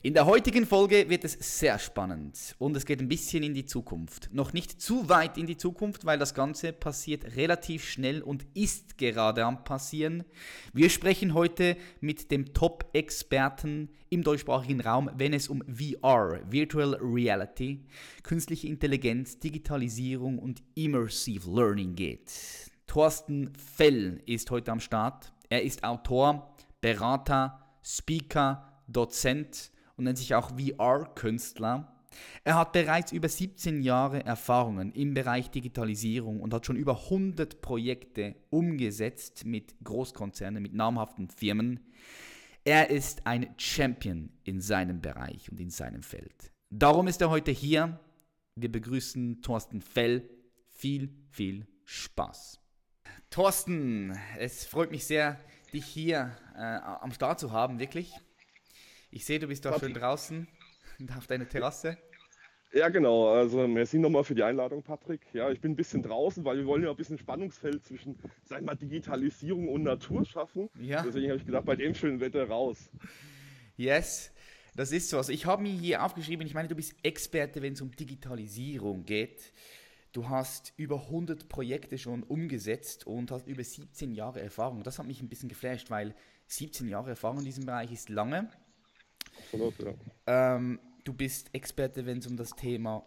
In der heutigen Folge wird es sehr spannend und es geht ein bisschen in die Zukunft. Noch nicht zu weit in die Zukunft, weil das Ganze passiert relativ schnell und ist gerade am passieren. Wir sprechen heute mit dem Top-Experten im deutschsprachigen Raum, wenn es um VR, Virtual Reality, künstliche Intelligenz, Digitalisierung und Immersive Learning geht. Thorsten Fell ist heute am Start. Er ist Autor, Berater, Speaker, Dozent und nennt sich auch VR-Künstler. Er hat bereits über 17 Jahre Erfahrungen im Bereich Digitalisierung und hat schon über 100 Projekte umgesetzt mit Großkonzernen, mit namhaften Firmen. Er ist ein Champion in seinem Bereich und in seinem Feld. Darum ist er heute hier. Wir begrüßen Thorsten Fell. Viel, viel Spaß. Thorsten, es freut mich sehr, dich hier äh, am Start zu haben, wirklich. Ich sehe, du bist doch schön draußen auf deiner Terrasse. Ja, genau. Also merci nochmal für die Einladung, Patrick. Ja, ich bin ein bisschen draußen, weil wir wollen ja ein bisschen Spannungsfeld zwischen, sag mal, Digitalisierung und Natur schaffen. Ja. Deswegen habe ich gedacht, bei dem schönen Wetter raus. Yes, das ist so. Also ich habe mir hier aufgeschrieben, ich meine, du bist Experte, wenn es um Digitalisierung geht. Du hast über 100 Projekte schon umgesetzt und hast über 17 Jahre Erfahrung. Das hat mich ein bisschen geflasht, weil 17 Jahre Erfahrung in diesem Bereich ist lange. Absolut, ja. Ähm, du bist Experte, wenn es um das Thema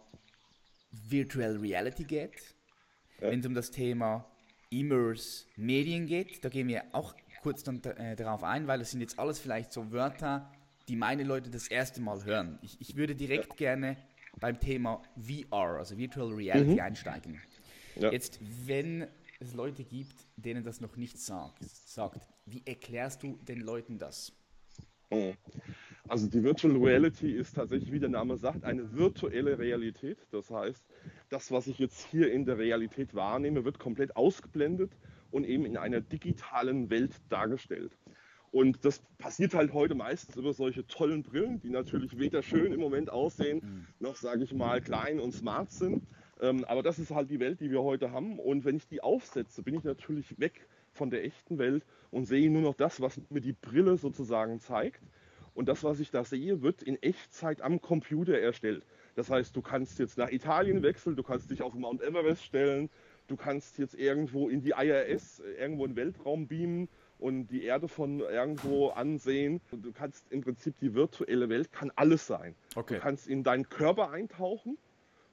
Virtual Reality geht, ja. wenn es um das Thema Immerse Medien geht. Da gehen wir auch kurz dann, äh, darauf ein, weil das sind jetzt alles vielleicht so Wörter, die meine Leute das erste Mal hören. Ich, ich würde direkt ja. gerne beim Thema VR, also Virtual Reality, mhm. einsteigen. Ja. Jetzt, wenn es Leute gibt, denen das noch nicht sagt, sagt, wie erklärst du den Leuten das? Mhm. Also die Virtual Reality ist tatsächlich, wie der Name sagt, eine virtuelle Realität. Das heißt, das, was ich jetzt hier in der Realität wahrnehme, wird komplett ausgeblendet und eben in einer digitalen Welt dargestellt. Und das passiert halt heute meistens über solche tollen Brillen, die natürlich weder schön im Moment aussehen, mhm. noch, sage ich mal, klein und smart sind. Ähm, aber das ist halt die Welt, die wir heute haben. Und wenn ich die aufsetze, bin ich natürlich weg von der echten Welt und sehe nur noch das, was mir die Brille sozusagen zeigt. Und das, was ich da sehe, wird in Echtzeit am Computer erstellt. Das heißt, du kannst jetzt nach Italien wechseln, du kannst dich auf Mount Everest stellen, du kannst jetzt irgendwo in die IRS, äh, irgendwo in den Weltraum beamen und die Erde von irgendwo ansehen. Du kannst im Prinzip die virtuelle Welt kann alles sein. Okay. Du kannst in deinen Körper eintauchen,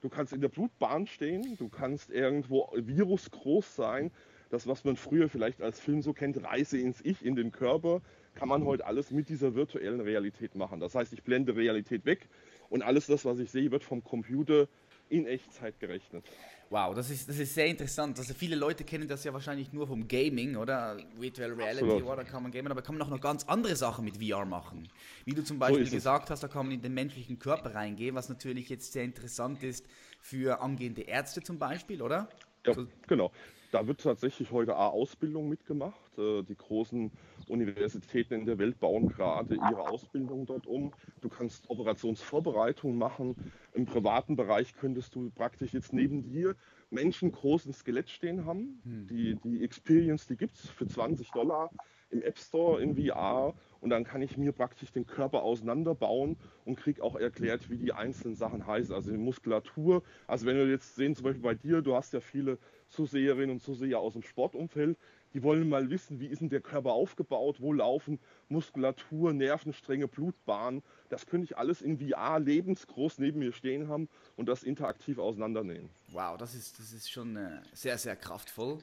du kannst in der Blutbahn stehen, du kannst irgendwo virusgroß sein. Das, was man früher vielleicht als Film so kennt, Reise ins Ich, in den Körper, kann man heute alles mit dieser virtuellen Realität machen. Das heißt, ich blende Realität weg und alles das, was ich sehe, wird vom Computer in Echtzeit gerechnet. Wow, das ist, das ist sehr interessant. Also viele Leute kennen das ja wahrscheinlich nur vom Gaming, oder? Virtual Reality, oder kann man gamen, aber kann man auch noch ganz andere Sachen mit VR machen. Wie du zum Beispiel so gesagt hast, da kann man in den menschlichen Körper reingehen, was natürlich jetzt sehr interessant ist für angehende Ärzte zum Beispiel, oder? Ja, so. genau. Da wird tatsächlich heute A-Ausbildung mitgemacht. Äh, die großen Universitäten in der Welt bauen gerade ihre Ausbildung dort um. Du kannst Operationsvorbereitungen machen. Im privaten Bereich könntest du praktisch jetzt neben dir Menschen großen Skelett stehen haben. Hm. Die, die Experience, die gibt es für 20 Dollar im App Store in VR und dann kann ich mir praktisch den Körper auseinanderbauen und kriege auch erklärt, wie die einzelnen Sachen heißen. Also die Muskulatur. Also wenn wir jetzt sehen, zum Beispiel bei dir, du hast ja viele Zuseherinnen und Zuseher aus dem Sportumfeld, die wollen mal wissen, wie ist denn der Körper aufgebaut, wo laufen Muskulatur, Nervenstränge, Blutbahnen. Das könnte ich alles in VR lebensgroß neben mir stehen haben und das interaktiv auseinandernehmen. Wow, das ist, das ist schon äh, sehr, sehr kraftvoll.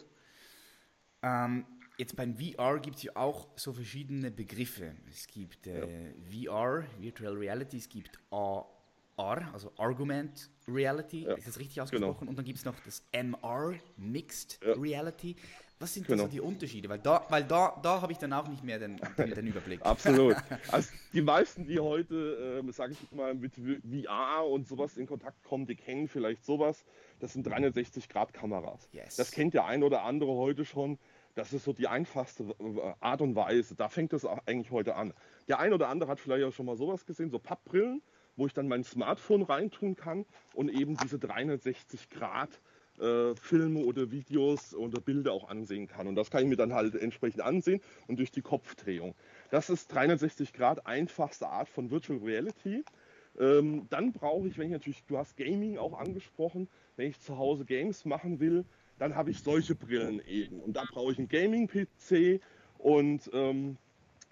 Ähm, jetzt beim VR gibt es ja auch so verschiedene Begriffe. Es gibt äh, ja. VR, Virtual Reality, es gibt AR, also Argument Reality, ja. ist das richtig ausgesprochen? Genau. Und dann gibt es noch das MR, Mixed ja. Reality. Was sind Genau. so die Unterschiede? Weil da, weil da, da habe ich dann auch nicht mehr den, den, den Überblick. Absolut. Also die meisten, die heute, ähm, sage ich mal, mit VR und sowas in Kontakt kommen, die kennen vielleicht sowas. Das sind 360-Grad-Kameras. Yes. Das kennt der ein oder andere heute schon. Das ist so die einfachste äh, Art und Weise. Da fängt das auch eigentlich heute an. Der ein oder andere hat vielleicht auch schon mal sowas gesehen, so Pappbrillen, wo ich dann mein Smartphone reintun kann und eben diese 360 Grad äh, Filme oder Videos oder Bilder auch ansehen kann. Und das kann ich mir dann halt entsprechend ansehen und durch die Kopfdrehung. Das ist 360 Grad einfachste Art von Virtual Reality. Ähm, dann brauche ich, wenn ich natürlich, du hast Gaming auch angesprochen, wenn ich zu Hause Games machen will, dann habe ich solche Brillen eben. Und da brauche ich einen Gaming-PC und ähm,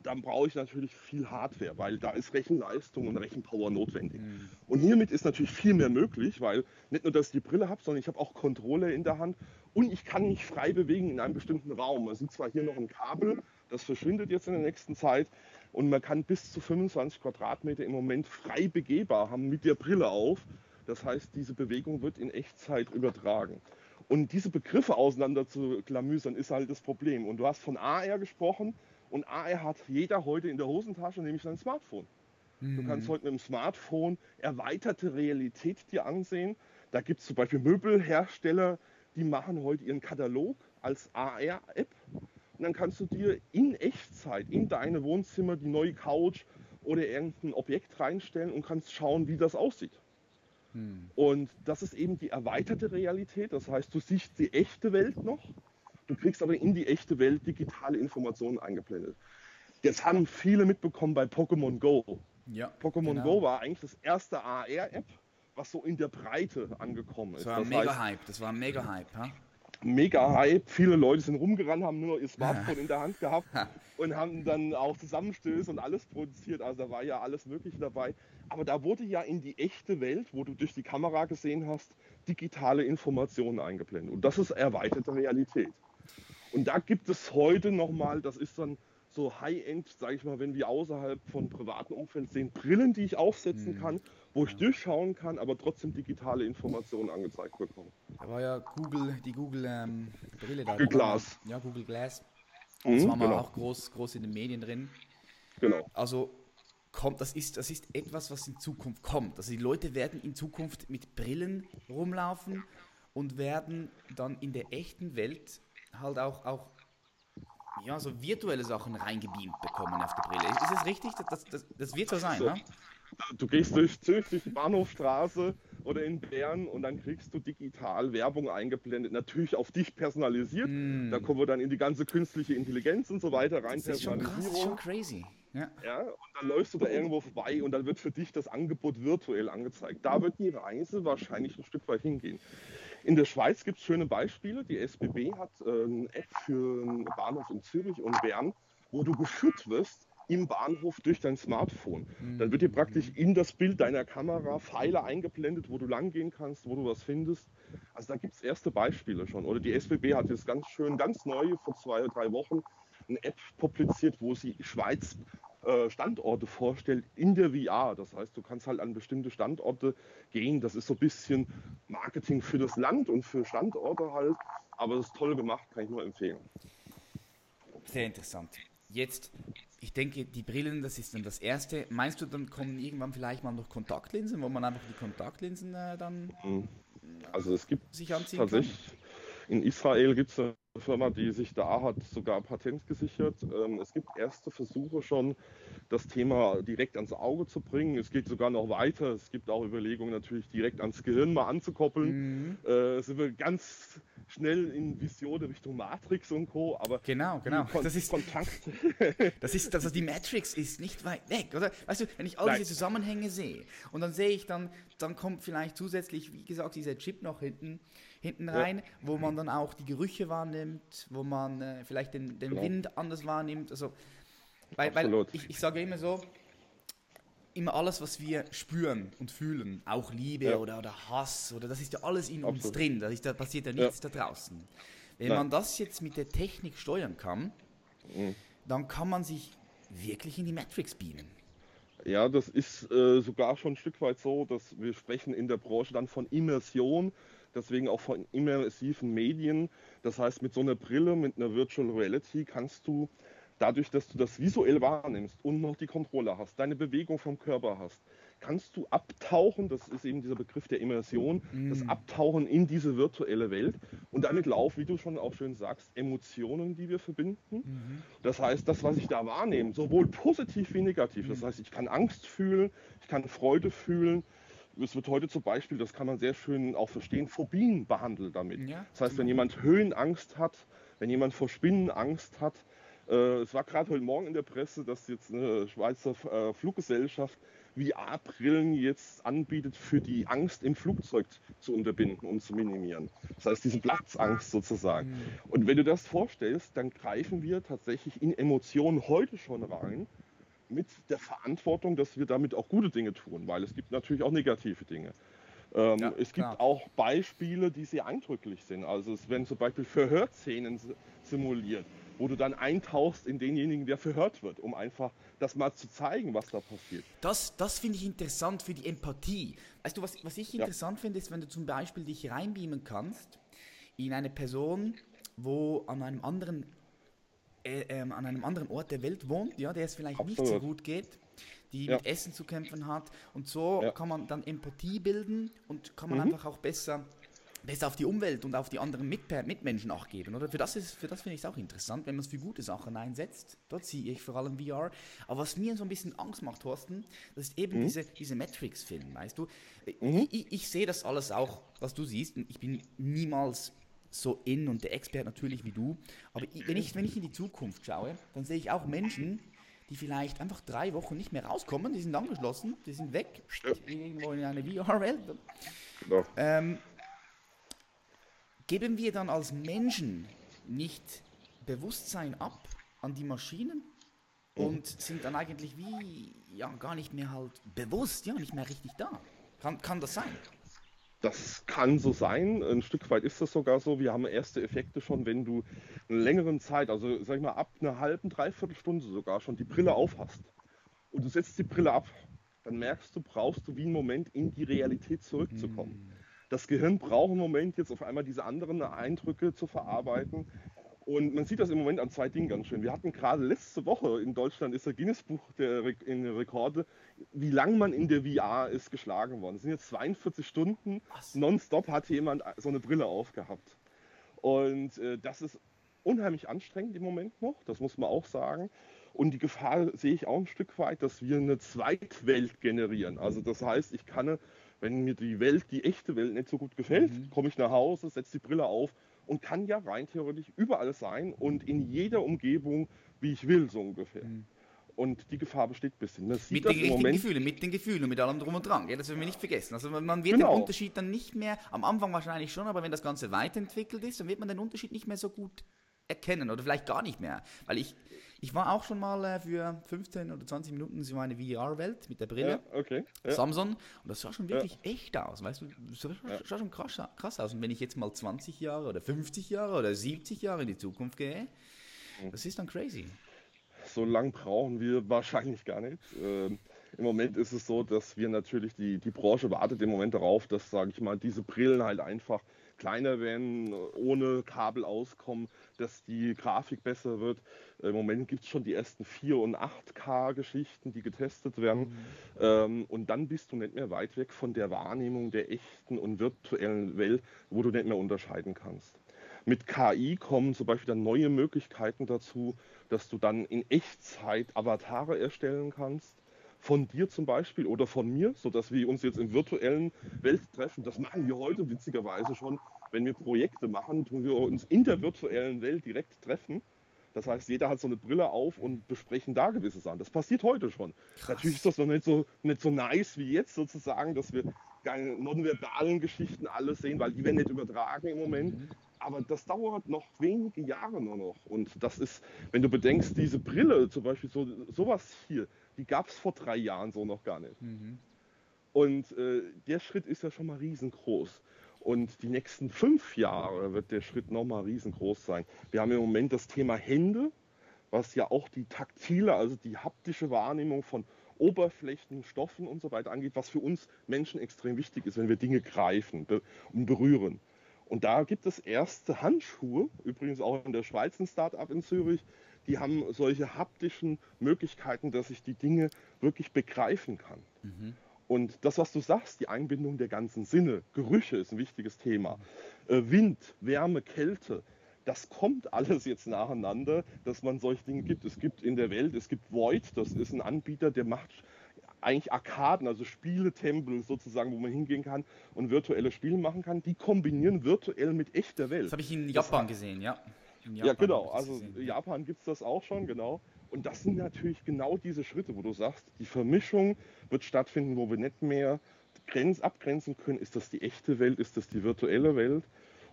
dann brauche ich natürlich viel Hardware, weil da ist Rechenleistung und Rechenpower notwendig. Und hiermit ist natürlich viel mehr möglich, weil nicht nur, dass ich die Brille habe, sondern ich habe auch Controller in der Hand und ich kann mich frei bewegen in einem bestimmten Raum. Man sieht zwar hier noch ein Kabel, das verschwindet jetzt in der nächsten Zeit und man kann bis zu 25 Quadratmeter im Moment frei begehbar haben mit der Brille auf. Das heißt, diese Bewegung wird in Echtzeit übertragen. Und diese Begriffe auseinander zu klamüsern, ist halt das Problem. Und du hast von AR gesprochen und AR hat jeder heute in der Hosentasche, nämlich sein Smartphone. Du kannst heute mit dem Smartphone erweiterte Realität dir ansehen. Da gibt es zum Beispiel Möbelhersteller, die machen heute ihren Katalog als AR-App. Und dann kannst du dir in Echtzeit in deine Wohnzimmer die neue Couch oder irgendein Objekt reinstellen und kannst schauen, wie das aussieht. Und das ist eben die erweiterte Realität. Das heißt, du siehst die echte Welt noch, du kriegst aber in die echte Welt digitale Informationen eingeblendet. Jetzt haben viele mitbekommen bei Pokémon Go. Ja, Pokémon genau. Go war eigentlich das erste AR-App, was so in der Breite angekommen ist. Das war Das heißt, Mega-Hype, das war ein Mega-Hype. Ha? mega Hype. Viele Leute sind rumgerannt, haben nur noch ihr Smartphone in der Hand gehabt und haben dann auch Zusammenstöße und alles produziert. Also da war ja alles Mögliche dabei. Aber da wurde ja in die echte Welt, wo du durch die Kamera gesehen hast, digitale Informationen eingeblendet. Und das ist erweiterte Realität. Und da gibt es heute nochmal, das ist dann so High-End, sage ich mal, wenn wir außerhalb von privaten Umfeld sehen, Brillen, die ich aufsetzen kann, wo ich durchschauen kann, aber trotzdem digitale Informationen angezeigt bekomme. Da war ja Google, die Google ähm, Brille da. Google Glass. Ja, Google Glass. Mhm, Das war mal genau. auch groß, groß in den Medien drin. Genau. Also kommt, das ist, das ist etwas, was in Zukunft kommt. Also die Leute werden in Zukunft mit Brillen rumlaufen und werden dann in der echten Welt halt auch, auch ja, so virtuelle Sachen reingebeamt bekommen auf die Brille. Ist, das richtig? Das, das, das, wird so sein, So. ne? Du gehst durch Zürich, durch die Bahnhofstraße oder in Bern und dann kriegst du digital Werbung eingeblendet, natürlich auf dich personalisiert. Da kommen wir dann in die ganze künstliche Intelligenz und so weiter rein, Das ist schon krass, schon crazy. Ja. Ja, und dann läufst du da irgendwo vorbei und dann wird für dich das Angebot virtuell angezeigt. Da wird die Reise wahrscheinlich ein Stück weit hingehen. In der Schweiz gibt es schöne Beispiele. Die SBB hat äh, eine App für einen Bahnhof in Zürich und Bern, wo du geführt wirst im Bahnhof durch dein Smartphone. Dann wird dir praktisch in das Bild deiner Kamera Pfeile eingeblendet, wo du langgehen kannst, wo du was findest. Also da gibt es erste Beispiele schon. Oder die SBB hat jetzt ganz schön, ganz neu, vor zwei oder drei Wochen, eine App publiziert, wo sie Schweiz äh, Standorte vorstellt in der VR. Das heißt, du kannst halt an bestimmte Standorte gehen. Das ist so ein bisschen Marketing für das Land und für Standorte halt. Aber das ist toll gemacht, kann ich nur empfehlen. Sehr interessant. Jetzt, ich denke, die Brillen, das ist dann das Erste. Meinst du, dann kommen irgendwann vielleicht mal noch Kontaktlinsen, wo man einfach die Kontaktlinsen äh, dann Also es gibt sich anziehen tatsächlich, in Israel gibt es Firma, die sich da hat sogar Patent gesichert. Ähm, es gibt erste Versuche schon, das Thema direkt ans Auge zu bringen. Es geht sogar noch weiter. Es gibt auch Überlegungen natürlich direkt ans Gehirn mal anzukoppeln. Äh, sind wir ganz schnell in Visionen Richtung Matrix und Co. Aber Genau, genau. Das ist- Kontakt. Das ist, also die Matrix ist nicht weit weg, oder? Weißt du, wenn ich all diese Zusammenhänge sehe und dann sehe ich dann, dann kommt vielleicht zusätzlich, wie gesagt, dieser Chip noch hinten, hinten rein, wo man dann auch die Gerüche wahrnimmt, wo man äh, vielleicht den, den Genau. Wind anders wahrnimmt. Also, weil, weil ich, ich sage immer so, immer alles, was wir spüren und fühlen, auch Liebe Ja. oder, oder Hass, oder das ist ja alles in uns Absolut. drin, da, ist, da passiert ja nichts da draußen. Wenn Nein. man das jetzt mit der Technik steuern kann, Mhm. dann kann man sich wirklich in die Matrix beamen. Ja, das ist äh, sogar schon ein Stück weit so, dass wir sprechen in der Branche dann von Immersion. Deswegen auch von immersiven Medien. Das heißt, mit so einer Brille, mit einer Virtual Reality kannst du dadurch, dass du das visuell wahrnimmst und noch die Kontrolle hast, deine Bewegung vom Körper hast, kannst du abtauchen, das ist eben dieser Begriff der Immersion, mm. das Abtauchen in diese virtuelle Welt und damit laufen, wie du schon auch schön sagst, Emotionen, die wir verbinden. Mm. Das heißt, das, was ich da wahrnehme, sowohl positiv wie negativ, das mhm. heißt, ich kann Angst fühlen, ich kann Freude fühlen, es wird heute zum Beispiel, das kann man sehr schön auch verstehen, Phobien behandelt damit. Ja, das heißt, wenn jemand Höhenangst hat, wenn jemand vor Spinnen Angst hat, äh, es war gerade heute Morgen in der Presse, dass jetzt eine Schweizer äh, Fluggesellschaft VR-Brillen jetzt anbietet, für die Angst im Flugzeug zu unterbinden und zu minimieren. Das heißt, diese Platzangst sozusagen. Mhm. Und wenn du das vorstellst, dann greifen wir tatsächlich in Emotionen heute schon rein, mit der Verantwortung, dass wir damit auch gute Dinge tun, weil es gibt natürlich auch negative Dinge. Ähm, ja, es gibt klar. auch Beispiele, die sehr eindrücklich sind. Also es werden zum Beispiel Verhörszenen simuliert wo du dann eintauchst in denjenigen, der verhört wird, um einfach das mal zu zeigen, was da passiert. Das, das finde ich interessant für die Empathie. Weißt du, was, was ich interessant ja. finde, ist, wenn du zum Beispiel dich reinbeamen kannst in eine Person, wo an einem anderen äh, äh, an einem anderen Ort der Welt wohnt, ja, der es vielleicht Absolut. nicht so gut geht, die ja. mit Essen zu kämpfen hat. Und so ja. kann man dann Empathie bilden und kann man mhm. einfach auch besser besser auf die Umwelt und auf die anderen Mit Mitmenschen auch geben, oder? Für das, das finde ich es auch interessant, wenn man es für gute Sachen einsetzt. Dort sehe ich vor allem VR. Aber was mir so ein bisschen Angst macht, Thorsten, das ist eben mhm. diese, diese Matrix-Film, weißt du? Mhm. Ich, ich, sehe das alles auch, was du siehst. Ich bin niemals so in und der Expert natürlich wie du. Aber wenn, ich, wenn ich in die Zukunft schaue, dann sehe ich auch Menschen, die vielleicht einfach drei Wochen nicht mehr rauskommen, die sind angeschlossen, die sind weg, irgendwo in eine VR-Welt. Genau. Ähm, Geben wir dann als Menschen nicht Bewusstsein ab an die Maschinen und sind dann eigentlich wie ja gar nicht mehr halt bewusst, ja, nicht mehr richtig da? Kann, kann das sein? Das kann so sein. Ein Stück weit ist das sogar so. Wir haben erste Effekte schon, wenn du eine längere Zeit, also sag ich mal ab einer halben, dreiviertel Stunde sogar schon die Brille aufhast und du setzt die Brille ab, dann merkst du, brauchst du wie einen Moment in die Realität zurückzukommen. Mhm das Gehirn braucht im Moment jetzt auf einmal diese anderen Eindrücke zu verarbeiten. Und man sieht das im Moment an zwei Dingen ganz schön. Wir hatten gerade letzte Woche in Deutschland ist der Guinness-Buch der in der Rekorde, wie lange man in der VR ist geschlagen worden. Es sind jetzt 42 Stunden. Nonstop hat jemand so eine Brille aufgehabt. Und äh, das ist unheimlich anstrengend im Moment noch, das muss man auch sagen. Und die Gefahr sehe ich auch ein Stück weit, dass wir eine Zweitwelt generieren. Also das heißt, ich kann wenn mir die Welt, die echte Welt nicht so gut gefällt, mhm. komme ich nach Hause, setze die Brille auf und kann ja rein theoretisch überall sein und in jeder Umgebung, wie ich will, so ungefähr. Mhm. Und die Gefahr besteht ein bisschen. mit den richtigen Gefühlen, mit den Gefühlen und mit allem drum und dran. Ja, das werden wir nicht vergessen. Also man wird genau. den Unterschied dann nicht mehr, am Anfang wahrscheinlich schon, aber wenn das Ganze weiterentwickelt ist, dann wird man den Unterschied nicht mehr so gut erkennen oder vielleicht gar nicht mehr. Weil ich, ich war auch schon mal äh, für 15 oder 20 Minuten in so eine VR-Welt mit der Brille. Ja, okay. Ja. Samsung. Und das sah schon wirklich ja. echt aus. Weißt du, das sah, sah schon krass, krass, aus. Und wenn ich jetzt mal 20 Jahre oder 50 Jahre oder 70 Jahre in die Zukunft gehe, mhm. das ist dann crazy. So lang brauchen wir wahrscheinlich gar nicht. Ähm, Im Moment ist es so, dass wir natürlich, die, die Branche wartet im Moment darauf, dass, sage ich mal, diese Brillen halt einfach kleiner werden, ohne Kabel auskommen, dass die Grafik besser wird. Im Moment gibt es schon die ersten 4- und 8K-Geschichten, die getestet werden. Mhm. Ähm, und dann bist du nicht mehr weit weg von der Wahrnehmung der echten und virtuellen Welt, wo du nicht mehr unterscheiden kannst. Mit KI kommen zum Beispiel dann neue Möglichkeiten dazu, dass du dann in Echtzeit Avatare erstellen kannst von dir zum Beispiel oder von mir, sodass wir uns jetzt in virtuellen Welt treffen. Das machen wir heute witzigerweise schon. Wenn wir Projekte machen, tun wir uns in der virtuellen Welt direkt treffen. Das heißt, jeder hat so eine Brille auf und besprechen da gewisse Sachen. Das passiert heute schon. Krass. Natürlich ist das noch nicht so, nicht so nice wie jetzt sozusagen, dass wir keine nonverbalen Geschichten alles sehen, weil die werden nicht übertragen im Moment. Mhm. Aber das dauert noch wenige Jahre nur noch. Und das ist, wenn du bedenkst, diese Brille, zum Beispiel so, sowas hier, die gab es vor drei Jahren so noch gar nicht. Mhm. Und äh, der Schritt ist ja schon mal riesengroß. Und die nächsten fünf Jahre wird der Schritt nochmal riesengroß sein. Wir haben im Moment das Thema Hände, was ja auch die taktile, also die haptische Wahrnehmung von Oberflächen, Stoffen und so weiter angeht, was für uns Menschen extrem wichtig ist, wenn wir Dinge greifen und berühren. Und da gibt es erste Handschuhe, übrigens auch in der Schweiz ein Start-up in Zürich, die haben solche haptischen Möglichkeiten, dass ich die Dinge wirklich begreifen kann. Mhm. Und das, was du sagst, die Einbindung der ganzen Sinne, Gerüche ist ein wichtiges Thema, äh, Wind, Wärme, Kälte, das kommt alles jetzt nacheinander, dass man solche Dinge gibt. Es gibt in der Welt, es gibt Void, das ist ein Anbieter, der macht eigentlich Arkaden, also Spieletempel sozusagen, wo man hingehen kann und virtuelle Spiele machen kann. Die kombinieren virtuell mit echter Welt. Das habe ich in Japan gesehen, ja. Japan ja, genau. Also in Japan gibt es das auch schon, genau. Und das sind natürlich genau diese Schritte, wo du sagst, die Vermischung wird stattfinden, wo wir nicht mehr grenz abgrenzen können, ist das die echte Welt, ist das die virtuelle Welt.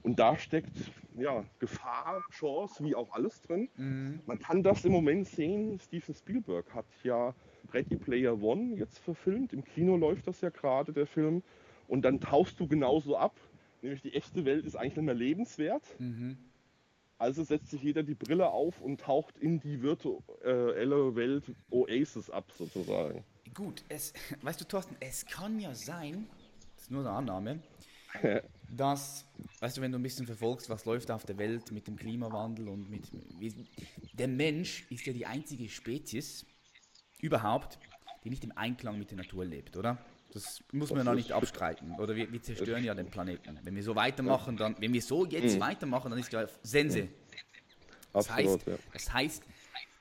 Und da steckt ja, Gefahr, Chance, wie auch alles drin. Mhm. Man kann das im Moment sehen. Steven Spielberg hat ja Ready Player One jetzt verfilmt. Im Kino läuft das ja gerade, der Film. Und dann tauchst du genauso ab. Nämlich die echte Welt ist eigentlich nicht mehr lebenswert. Mhm. Also setzt sich jeder die Brille auf und taucht in die virtuelle Welt Oasis ab, sozusagen. Gut, es, weißt du, Thorsten, es kann ja sein, das ist nur eine Annahme, dass, weißt du, wenn du ein bisschen verfolgst, was läuft auf der Welt mit dem Klimawandel und mit. Der Mensch ist ja die einzige Spezies überhaupt, die nicht im Einklang mit der Natur lebt, oder? Das muss man ja nicht abstreiten. Oder wir, wir, zerstören ja den Planeten. Wenn wir so weitermachen, dann, wenn wir so jetzt mhm. weitermachen, dann ist ja Sense. Das, Absolut, heißt, ja. das heißt,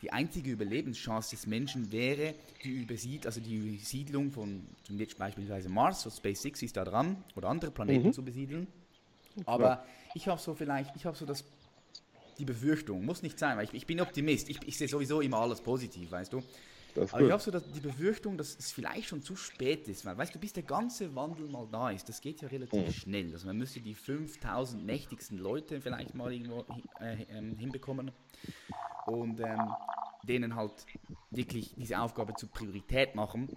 die einzige Überlebenschance des Menschen wäre die Übersied, also die Siedlung von zum beispielsweise Mars, so SpaceX ist da dran, oder andere Planeten mhm. zu besiedeln. Aber ich habe so vielleicht, ich habe so das, die Befürchtung, muss nicht sein, weil ich, ich bin Optimist, ich, ich sehe sowieso immer alles positiv, weißt du. Aber ich habe so die Befürchtung, dass es vielleicht schon zu spät ist, weil, weißt du, bis der ganze Wandel mal da ist, das geht ja relativ mhm. schnell. Also man müsste die 5000 mächtigsten Leute vielleicht mal irgendwo äh, äh, hinbekommen und ähm, denen halt wirklich diese Aufgabe zur Priorität machen.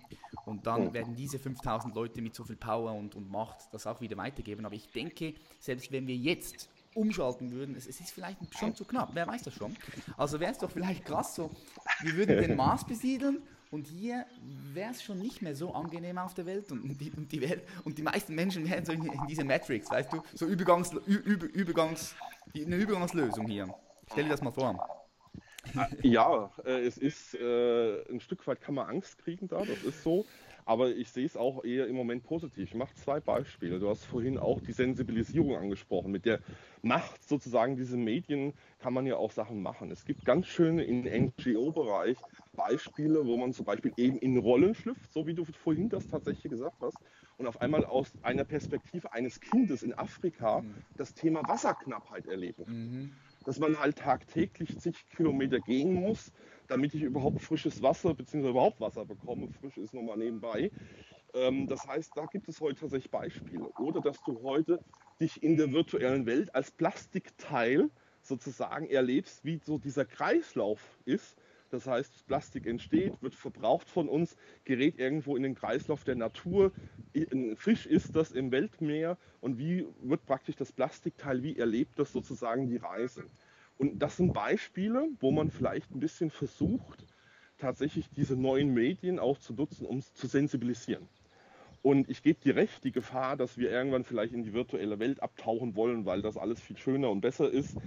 Und dann mhm. werden diese 5000 Leute mit so viel Power und, und Macht das auch wieder weitergeben. Aber ich denke, selbst wenn wir jetzt umschalten würden, es, es ist vielleicht schon zu knapp, wer weiß das schon. Also wäre es doch vielleicht krass so, wir würden den Mars besiedeln und hier wäre es schon nicht mehr so angenehm auf der Welt und die, und die, Welt, und die meisten Menschen wären so in, in dieser Matrix, weißt du, so Übergangs, Über, Übergangs, eine Übergangslösung hier. Stell dir das mal vor. Ja, äh, es ist äh, ein Stück weit kann man Angst kriegen da, das ist so. Aber ich sehe es auch eher im Moment positiv. Ich mache zwei Beispiele. Du hast vorhin auch die Sensibilisierung angesprochen. Mit der Macht sozusagen dieser Medien kann man ja auch Sachen machen. Es gibt ganz schöne im NGO-Bereich Beispiele, wo man zum Beispiel eben in Rollen schlüpft, so wie du vorhin das tatsächlich gesagt hast, und auf einmal aus einer Perspektive eines Kindes in Afrika mhm. das Thema Wasserknappheit erlebt. Mhm. Dass man halt tagtäglich zig Kilometer gehen muss, damit ich überhaupt frisches Wasser bzw. überhaupt Wasser bekomme. Frisch ist nochmal nebenbei. Ähm, das heißt, da gibt es heute tatsächlich Beispiele. Oder dass du heute dich in der virtuellen Welt als Plastikteil sozusagen erlebst, wie so dieser Kreislauf ist. Das heißt, Plastik entsteht, wird verbraucht von uns, gerät irgendwo in den Kreislauf der Natur. Ein Fisch ist das im Weltmeer und wie wird praktisch das Plastikteil, wie erlebt das sozusagen die Reise? Und das sind Beispiele, wo man vielleicht ein bisschen versucht, tatsächlich diese neuen Medien auch zu nutzen, um zu sensibilisieren. Und ich gebe dir recht, die Gefahr, dass wir irgendwann vielleicht in die virtuelle Welt abtauchen wollen, weil das alles viel schöner und besser ist.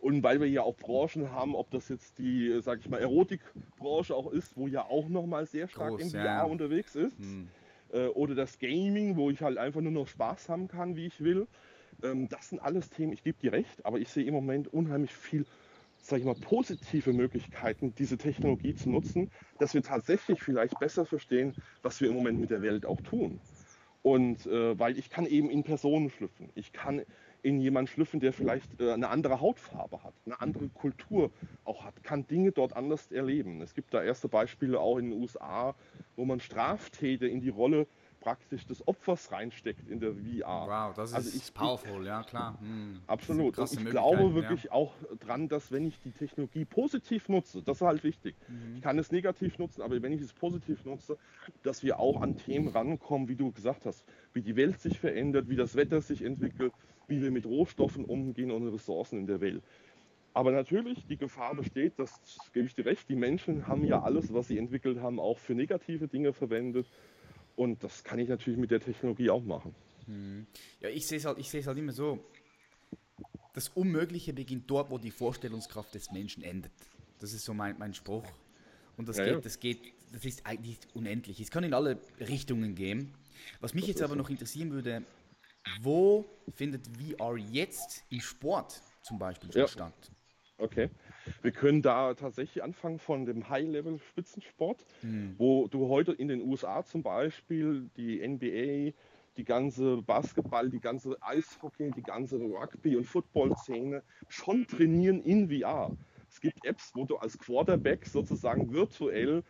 Und weil wir ja auch Branchen haben, ob das jetzt die, sag ich mal, Erotikbranche auch ist, wo ja auch nochmal sehr stark Groß, im VR ja. unterwegs ist. Hm. Äh, oder das Gaming, wo ich halt einfach nur noch Spaß haben kann, wie ich will. Ähm, das sind alles Themen, ich gebe dir recht, aber ich sehe im Moment unheimlich viel, sage ich mal, positive Möglichkeiten, diese Technologie zu nutzen, dass wir tatsächlich vielleicht besser verstehen, was wir im Moment mit der Welt auch tun. Und äh, weil ich kann eben in Personen schlüpfen. Ich kann in jemanden schlüpfen, der vielleicht äh, eine andere Hautfarbe hat, eine andere Kultur auch hat, kann Dinge dort anders erleben. Es gibt da erste Beispiele auch in den USA, wo man Straftäter in die Rolle praktisch des Opfers reinsteckt in der VR. Wow, das also ist ich, powerful, ja klar. Hm. Absolut. Und ich glaube wirklich ja. auch dran, dass wenn ich die Technologie positiv nutze, das ist halt wichtig. Mhm. Ich kann es negativ nutzen, aber wenn ich es positiv nutze, dass wir auch an Themen rankommen, wie du gesagt hast, wie die Welt sich verändert, wie das Wetter sich entwickelt, wie wir mit Rohstoffen umgehen und Ressourcen in der Welt. Aber natürlich, die Gefahr besteht, das gebe ich dir recht, die Menschen haben ja alles, was sie entwickelt haben, auch für negative Dinge verwendet. Und das kann ich natürlich mit der Technologie auch machen. Hm. Ja, ich sehe es halt, halt immer so. Das Unmögliche beginnt dort, wo die Vorstellungskraft des Menschen endet. Das ist so mein, mein Spruch. Und das, ja, geht, ja. das geht, das ist eigentlich unendlich. Es kann in alle Richtungen gehen. Was mich das jetzt aber noch interessieren würde, wo findet VR jetzt im Sport zum Beispiel ja. statt? Okay. Wir können da tatsächlich anfangen von dem High-Level-Spitzensport, mhm. wo du heute in den USA zum Beispiel die NBA, die ganze Basketball, die ganze Eishockey, die ganze Rugby- und Football-Szene schon trainieren in VR. Es gibt Apps, wo du als Quarterback sozusagen virtuell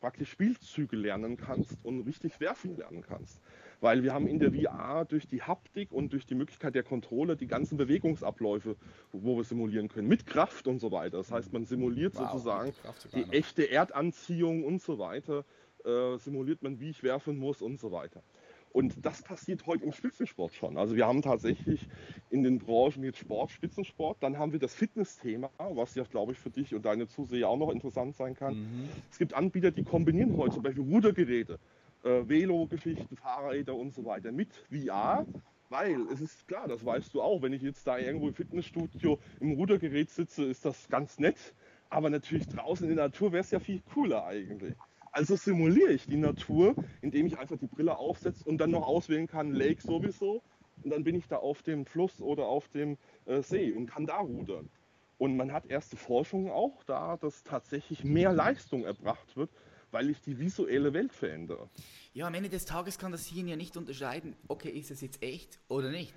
praktisch Spielzüge lernen kannst und richtig werfen lernen kannst. Weil wir haben in der VR durch die Haptik und durch die Möglichkeit der Kontrolle die ganzen Bewegungsabläufe, wo wir simulieren können, mit Kraft und so weiter. Das heißt, man simuliert wow, sozusagen die echte Erdanziehung und so weiter, äh, simuliert man, wie ich werfen muss und so weiter. Und das passiert heute im Spitzensport schon. Also wir haben tatsächlich in den Branchen jetzt Sport, Spitzensport, dann haben wir das Fitnessthema, was ja, glaube ich, für dich und deine Zuseher auch noch interessant sein kann. Mhm. Es gibt Anbieter, die kombinieren heute zum Beispiel Rudergeräte, äh, Velo-Geschichten, Fahrräder und so weiter mit VR. Weil es ist klar, das weißt du auch, wenn ich jetzt da irgendwo im Fitnessstudio im Rudergerät sitze, ist das ganz nett. Aber natürlich draußen in der Natur wäre es ja viel cooler eigentlich. Also simuliere ich die Natur, indem ich einfach die Brille aufsetze und dann noch auswählen kann, Lake sowieso. Und dann bin ich da auf dem Fluss oder auf dem äh, See und kann da rudern. Und man hat erste Forschungen auch da, dass tatsächlich mehr Leistung erbracht wird, weil ich die visuelle Welt verändere. Ja, am Ende des Tages kann das Hirn ja nicht unterscheiden, okay, ist es jetzt echt oder nicht.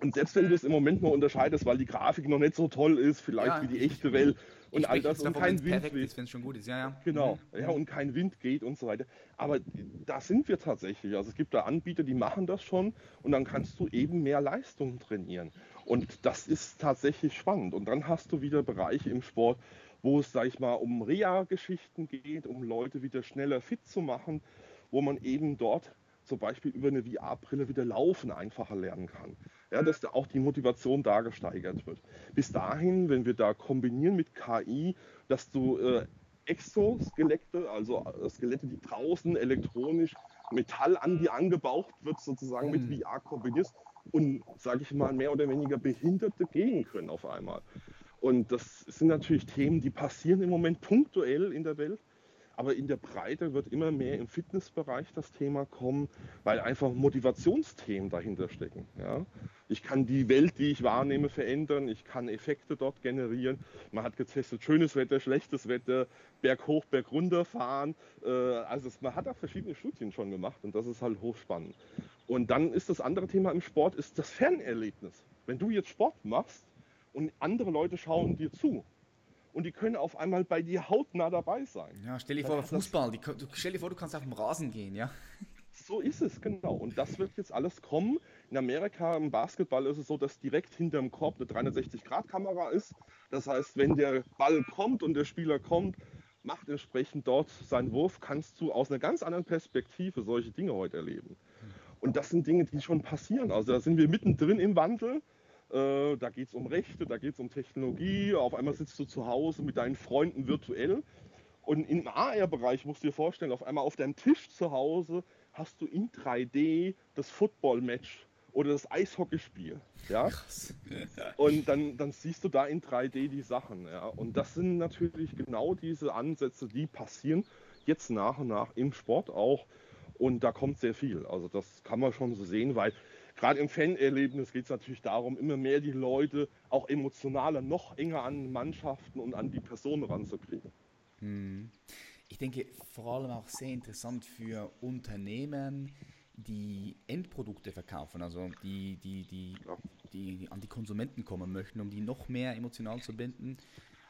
Und selbst wenn du es im Moment noch unterscheidest, weil die Grafik noch nicht so toll ist, vielleicht ja, wie die echte Welt, und all das und kein Wind ist, wenn es schon gut ist, ja, ja. Genau, mhm. ja, und kein Wind geht und so weiter. Aber da sind wir tatsächlich. Also es gibt da Anbieter, die machen das schon und dann kannst du eben mehr Leistung trainieren. Und das ist tatsächlich spannend. Und dann hast du wieder Bereiche im Sport, wo es, sag ich mal, um Reha-Geschichten geht, um Leute wieder schneller fit zu machen, wo man eben dort zum Beispiel über eine VR-Brille wieder laufen einfacher lernen kann. Ja, dass da auch die Motivation da gesteigert wird. Bis dahin, wenn wir da kombinieren mit KI, dass du äh, Exoskelette, also äh, Skelette, die draußen elektronisch Metall an die angebaucht wird, sozusagen mit mhm. VR kombinierst und, sage ich mal, mehr oder weniger Behinderte gehen können auf einmal. Und das sind natürlich Themen, die passieren im Moment punktuell in der Welt. Aber in der Breite wird immer mehr im Fitnessbereich das Thema kommen, weil einfach Motivationsthemen dahinter stecken. Ja? Ich kann die Welt, die ich wahrnehme, verändern. Ich kann Effekte dort generieren. Man hat getestet, schönes Wetter, schlechtes Wetter, Berg hoch, Berg runter fahren. Äh, also man hat da verschiedene Studien schon gemacht und das ist halt hochspannend. Und dann ist das andere Thema im Sport, ist das Fernerlebnis. Wenn du jetzt Sport machst und andere Leute schauen dir zu, und die können auf einmal bei dir hautnah dabei sein. Ja, stell dir vor, Fußball, die, du, stell dir vor, du kannst auf dem Rasen gehen, ja. So ist es, genau. Und das wird jetzt alles kommen. In Amerika im Basketball ist es so, dass direkt hinterm Korb eine 360-Grad-Kamera ist. Das heißt, wenn der Ball kommt und der Spieler kommt, macht entsprechend dort seinen Wurf, kannst du aus einer ganz anderen Perspektive solche Dinge heute erleben. Und das sind Dinge, die schon passieren. Also da sind wir mittendrin im Wandel. Äh, da geht es um Rechte, da geht es um Technologie. Auf einmal sitzt du zu Hause mit deinen Freunden virtuell. Und im AR-Bereich musst du dir vorstellen, auf einmal auf deinem Tisch zu Hause hast du in 3D das Football-Match oder das Eishockeyspiel. Ja? Und dann, dann siehst du da in 3D die Sachen. Ja? Und das sind natürlich genau diese Ansätze, die passieren jetzt nach und nach im Sport auch. Und da kommt sehr viel. Also das kann man schon so sehen, weil gerade im Fanerlebnis geht es natürlich darum, immer mehr die Leute auch emotionaler, noch enger an Mannschaften und an die Personen ranzukriegen. Hm. Ich denke vor allem auch sehr interessant für Unternehmen, die Endprodukte verkaufen, also die, die, die, ja. die an die Konsumenten kommen möchten, um die noch mehr emotional zu binden.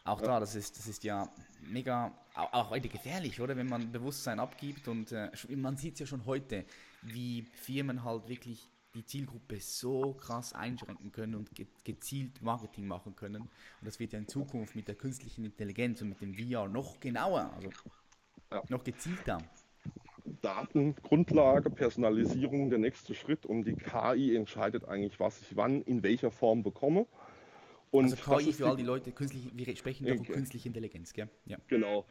Auch ja. da, das ist, das ist ja mega, auch, heute gefährlich, oder? Wenn man Bewusstsein abgibt und äh, man sieht es ja schon heute, wie Firmen halt wirklich die Zielgruppe so krass einschränken können und gezielt Marketing machen können. Und das wird ja in Zukunft mit der künstlichen Intelligenz und mit dem VR noch genauer, also ja. noch gezielter. Datengrundlage, Personalisierung der nächste Schritt und die KI entscheidet eigentlich, was ich wann in welcher Form bekomme. Und also das KI ist für all die Leute, künstliche, wir sprechen da von künstlicher Intelligenz, gell? Ja. Genau.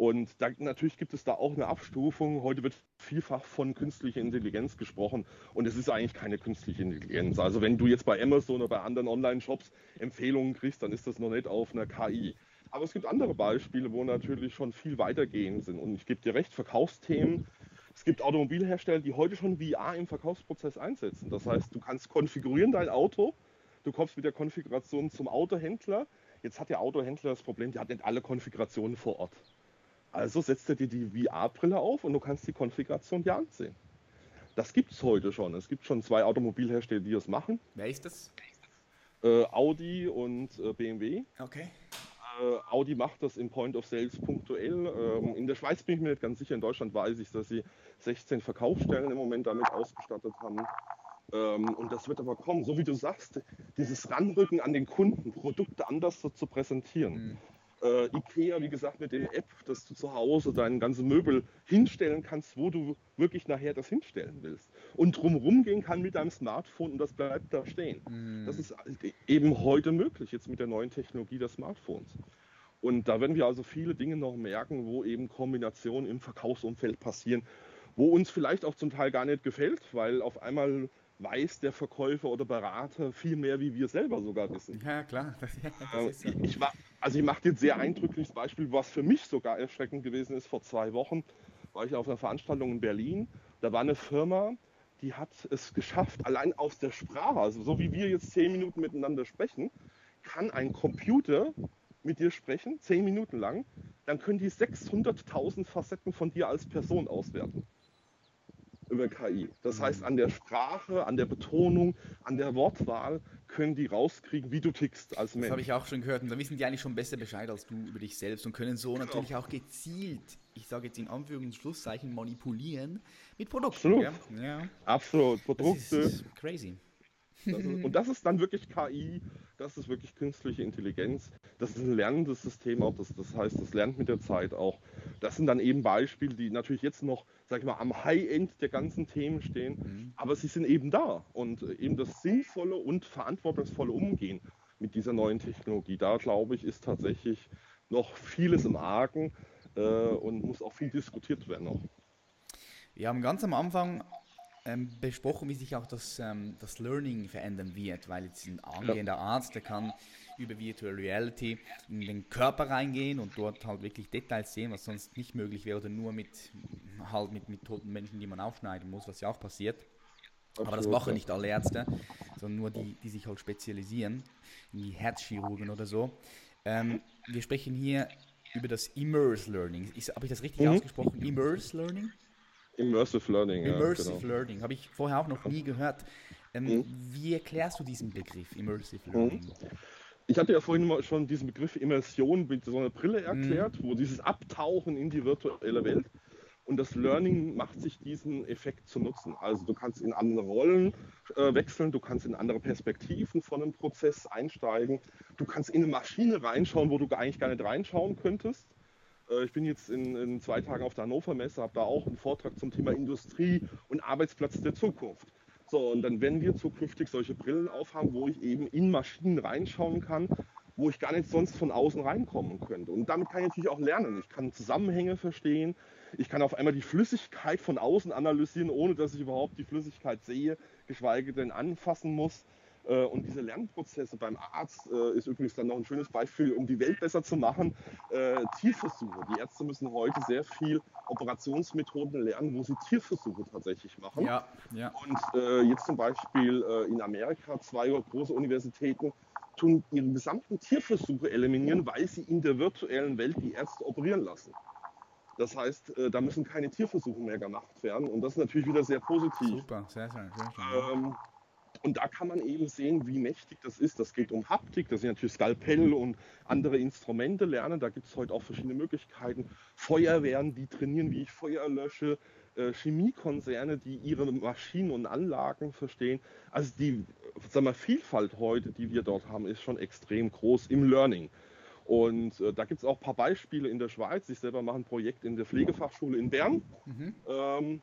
Und da, natürlich gibt es da auch eine Abstufung. Heute wird vielfach von künstlicher Intelligenz gesprochen und es ist eigentlich keine künstliche Intelligenz. Also wenn du jetzt bei Amazon oder bei anderen Online-Shops Empfehlungen kriegst, dann ist das noch nicht auf einer KI. Aber es gibt andere Beispiele, wo natürlich schon viel weitergehend sind. Und ich gebe dir recht, Verkaufsthemen. Es gibt Automobilhersteller, die heute schon VR im Verkaufsprozess einsetzen. Das heißt, du kannst konfigurieren dein Auto, du kommst mit der Konfiguration zum Autohändler. Jetzt hat der Autohändler das Problem, der hat nicht alle Konfigurationen vor Ort. Also setzt er dir die VR-Brille auf und du kannst die Konfiguration dir ansehen. Das gibt es heute schon. Es gibt schon zwei Automobilhersteller, die das machen. Wer ist das? Äh, Audi und äh, BMW. Okay. Äh, Audi macht das im Point of Sales punktuell. Ähm, in der Schweiz bin ich mir nicht ganz sicher. In Deutschland weiß ich, dass sie 16 Verkaufsstellen im Moment damit ausgestattet haben. Ähm, und das wird aber kommen. So wie du sagst, dieses Ranrücken an den Kunden, Produkte anders so zu präsentieren. Mhm. Äh, Ikea, wie gesagt, mit der App, dass du zu Hause deine ganze Möbel hinstellen kannst, wo du wirklich nachher das hinstellen willst. Und drumherum gehen kann mit deinem Smartphone und das bleibt da stehen. Mhm. Das ist eben heute möglich, jetzt mit der neuen Technologie des Smartphones. Und da werden wir also viele Dinge noch merken, wo eben Kombinationen im Verkaufsumfeld passieren, wo uns vielleicht auch zum Teil gar nicht gefällt, weil auf einmal weiß der Verkäufer oder Berater viel mehr, wie wir selber sogar wissen. Ja, klar. Das, ja, das Äh, ist so. Ich mach, also ich mache dir ein sehr eindrückliches Beispiel, was für mich sogar erschreckend gewesen ist. Vor zwei Wochen war ich auf einer Veranstaltung in Berlin. Da war eine Firma, die hat es geschafft, allein aus der Sprache, also so wie wir jetzt zehn Minuten miteinander sprechen, kann ein Computer mit dir sprechen, zehn Minuten lang, dann können die 600.000 Facetten von dir als Person auswerten über KI. Das heißt, an der Sprache, an der Betonung, an der Wortwahl können die rauskriegen, wie du tickst als Das Mensch. habe ich auch schon gehört und da wissen die eigentlich schon besser Bescheid als du über dich selbst und können so Genau. natürlich auch gezielt, ich sage jetzt in Anführungs- und Schlusszeichen, manipulieren mit Produkten. Absolut. Ja, Absolut. das Produkte. ist crazy. Das ist, und das ist dann wirklich KI, das ist wirklich künstliche Intelligenz. Das ist ein lernendes System auch. Das, das heißt, das lernt mit der Zeit auch. Das sind dann eben Beispiele, die natürlich jetzt noch, sag ich mal, am High-End der ganzen Themen stehen. Aber sie sind eben da. Und äh, eben das sinnvolle und verantwortungsvolle Umgehen mit dieser neuen Technologie, da glaube ich, ist tatsächlich noch vieles im Argen äh, und muss auch viel diskutiert werden noch. Wir haben ganz am Anfang ähm, besprochen, wie sich auch das, ähm, das Learning verändern wird, weil jetzt ein angehender Arzt, der kann über Virtual Reality in den Körper reingehen und dort halt wirklich Details sehen, was sonst nicht möglich wäre oder nur mit halt mit, mit toten Menschen, die man aufschneiden muss, was ja auch passiert. Aber das Absolut, machen nicht alle Ärzte, sondern nur die, die sich halt spezialisieren, wie Herzchirurgen oder so. Ähm, wir sprechen hier über das Immerse Learning. Habe ich das richtig Mhm. ausgesprochen? Immerse Learning? Immersive Learning. Immersive ja, genau. Learning, habe ich vorher auch noch nie gehört. Ähm, Mhm. Wie erklärst du diesen Begriff, Immersive Learning? Ich hatte ja vorhin mal schon diesen Begriff Immersion mit so einer Mhm. Brille erklärt, wo dieses Abtauchen in die virtuelle Welt und das Learning macht sich diesen Effekt zu nutzen. Also du kannst in andere Rollen äh, wechseln, du kannst in andere Perspektiven von einem Prozess einsteigen, du kannst in eine Maschine reinschauen, wo du eigentlich gar nicht reinschauen könntest. Äh, Ich bin jetzt in, in zwei Tagen auf der Hannover Messe, habe da auch einen Vortrag zum Thema Industrie und Arbeitsplatz der Zukunft. So, und dann werden wir zukünftig solche Brillen aufhaben, wo ich eben in Maschinen reinschauen kann, wo ich gar nicht sonst von außen reinkommen könnte. Und damit kann ich natürlich auch lernen. Ich kann Zusammenhänge verstehen. Ich kann auf einmal die Flüssigkeit von außen analysieren, ohne dass ich überhaupt die Flüssigkeit sehe, geschweige denn anfassen muss. Äh, Und diese Lernprozesse beim Arzt äh, ist übrigens dann noch ein schönes Beispiel, um die Welt besser zu machen. Äh, Tierversuche. Die Ärzte müssen heute sehr viel Operationsmethoden lernen, wo sie Tierversuche tatsächlich machen. Ja, ja. Und jetzt zum Beispiel in Amerika zwei große Universitäten tun ihre gesamten Tierversuche eliminieren, weil sie in der virtuellen Welt die Ärzte operieren lassen. Das heißt, da müssen keine Tierversuche mehr gemacht werden und das ist natürlich wieder sehr positiv. Super, sehr schön. Sehr schön. Ähm, und da kann man eben sehen, wie mächtig das ist. Das geht um Haptik, das sind natürlich Skalpell und andere Instrumente lernen. Da gibt es heute auch verschiedene Möglichkeiten. Feuerwehren, die trainieren, wie ich Feuer lösche. Äh, Chemiekonzerne, die ihre Maschinen und Anlagen verstehen. Also die sag mal, Vielfalt heute, die wir dort haben, ist schon extrem groß im Learning. Und äh, da gibt es auch ein paar Beispiele in der Schweiz. Ich selber mache ein Projekt in der Pflegefachschule in Bern. Mhm. Ähm,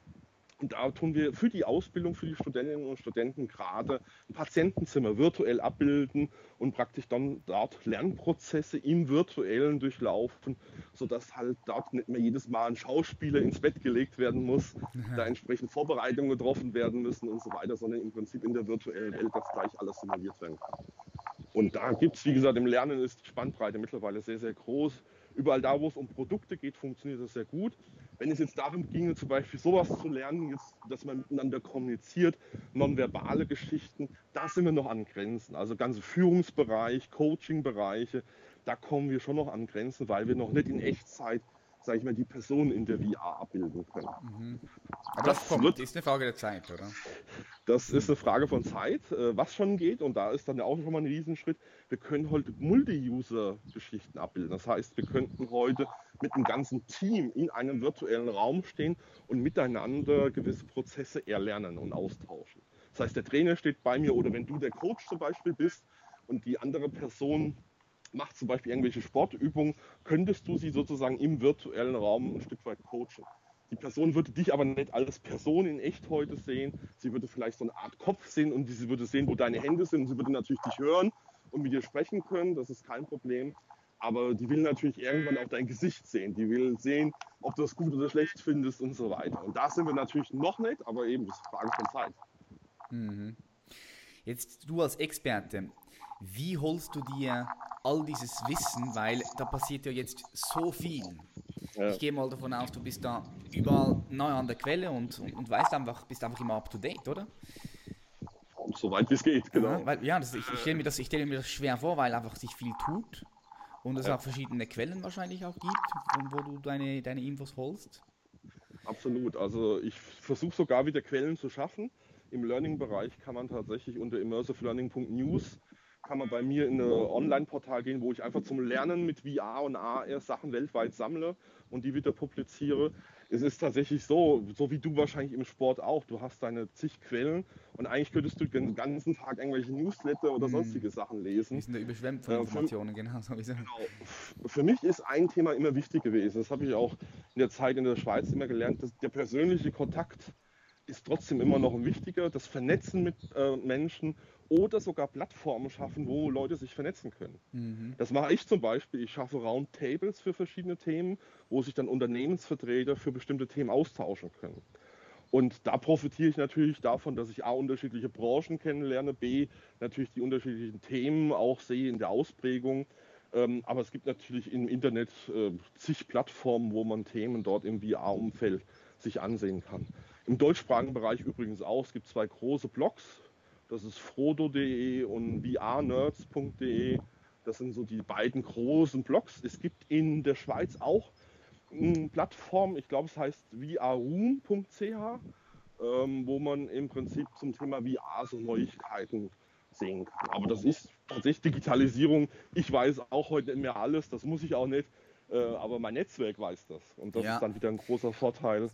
Und da tun wir für die Ausbildung für die Studentinnen und Studenten gerade ein Patientenzimmer virtuell abbilden und praktisch dann dort Lernprozesse im virtuellen durchlaufen, sodass halt dort nicht mehr jedes Mal ein Schauspieler ins Bett gelegt werden muss, da entsprechend Vorbereitungen getroffen werden müssen und so weiter, sondern im Prinzip in der virtuellen Welt das gleich alles simuliert werden kann. Und da gibt es, wie gesagt, im Lernen ist die Spannbreite mittlerweile sehr, sehr groß. Überall da, wo es um Produkte geht, funktioniert das sehr gut. Wenn es jetzt darum ginge, zum Beispiel sowas zu lernen, jetzt, dass man miteinander kommuniziert, nonverbale Geschichten, da sind wir noch an Grenzen. Also ganze Führungsbereich, Coaching-Bereiche, da kommen wir schon noch an Grenzen, weil wir noch nicht in Echtzeit sage ich mal, die Person in der VR abbilden können. Mhm. Aber das, das kommt, wird, ist eine Frage der Zeit, oder? Das ist eine Frage von Zeit, äh, was schon geht. Und da ist dann auch schon mal ein Riesenschritt. Wir können heute Multi-User-Geschichten abbilden. Das heißt, wir könnten heute mit einem ganzen Team in einem virtuellen Raum stehen und miteinander gewisse Prozesse erlernen und austauschen. Das heißt, der Trainer steht bei mir oder wenn du der Coach zum Beispiel bist und die andere Person macht zum Beispiel irgendwelche Sportübungen, könntest du sie sozusagen im virtuellen Raum ein Stück weit coachen. Die Person würde dich aber nicht als Person in echt heute sehen. Sie würde vielleicht so eine Art Kopf sehen und sie würde sehen, wo deine Hände sind. Und sie würde natürlich dich hören und mit dir sprechen können. Das ist kein Problem. Aber die will natürlich irgendwann auch dein Gesicht sehen. Die will sehen, ob du das gut oder schlecht findest und so weiter. Und da sind wir natürlich noch nicht, aber eben, das ist Frage von Zeit. Mhm. Jetzt du als Experte, wie holst du dir all dieses Wissen, weil da passiert ja jetzt so viel. Ja. Ich gehe mal davon aus, du bist da überall neu an der Quelle und, und, und weißt einfach, bist einfach immer up to date, oder? So weit wie es geht, genau. Ja, weil, ja das, ich, ich stelle mir, das, stell mir das schwer vor, weil einfach sich viel tut und es ja. auch verschiedene Quellen wahrscheinlich auch gibt, wo du deine, deine Infos holst. Absolut. Also ich versuche sogar wieder Quellen zu schaffen. Im Learning-Bereich kann man tatsächlich unter immersivelearning.news kann man bei mir in ein Online-Portal gehen, wo ich einfach zum Lernen mit VR und AR Sachen weltweit sammle und die wieder publiziere. Es ist tatsächlich so, so wie du wahrscheinlich im Sport auch. Du hast deine zig Quellen und eigentlich könntest du den ganzen Tag irgendwelche Newsletter oder hm. sonstige Sachen lesen. Die sind da überschwemmt von Informationen, äh, für, genau. Genau. Für mich ist ein Thema immer wichtig gewesen. Das habe ich auch in der Zeit in der Schweiz immer gelernt, dass der persönliche Kontakt ist trotzdem immer noch ein wichtiger. Das Vernetzen mit äh, Menschen oder sogar Plattformen schaffen, wo Leute sich vernetzen können. Mhm. Das mache ich zum Beispiel. Ich schaffe Roundtables für verschiedene Themen, wo sich dann Unternehmensvertreter für bestimmte Themen austauschen können. Und da profitiere ich natürlich davon, dass ich A, unterschiedliche Branchen kennenlerne, B, natürlich die unterschiedlichen Themen auch sehe in der Ausprägung. Ähm, aber es gibt natürlich im Internet äh, zig Plattformen, wo man Themen dort im VR-Umfeld sich ansehen kann. Im deutschsprachigen Bereich übrigens auch. Es gibt zwei große Blogs, das ist frodo.de und vrnerds.de. Das sind so die beiden großen Blogs. Es gibt in der Schweiz auch eine Plattform, ich glaube es heißt vrroom.ch, ähm, wo man im Prinzip zum Thema VR so Neuigkeiten sehen kann. Aber das ist tatsächlich Digitalisierung. Ich weiß auch heute nicht mehr alles, das muss ich auch nicht. Äh, aber mein Netzwerk weiß das. Und das ja. ist dann wieder ein großer Vorteil.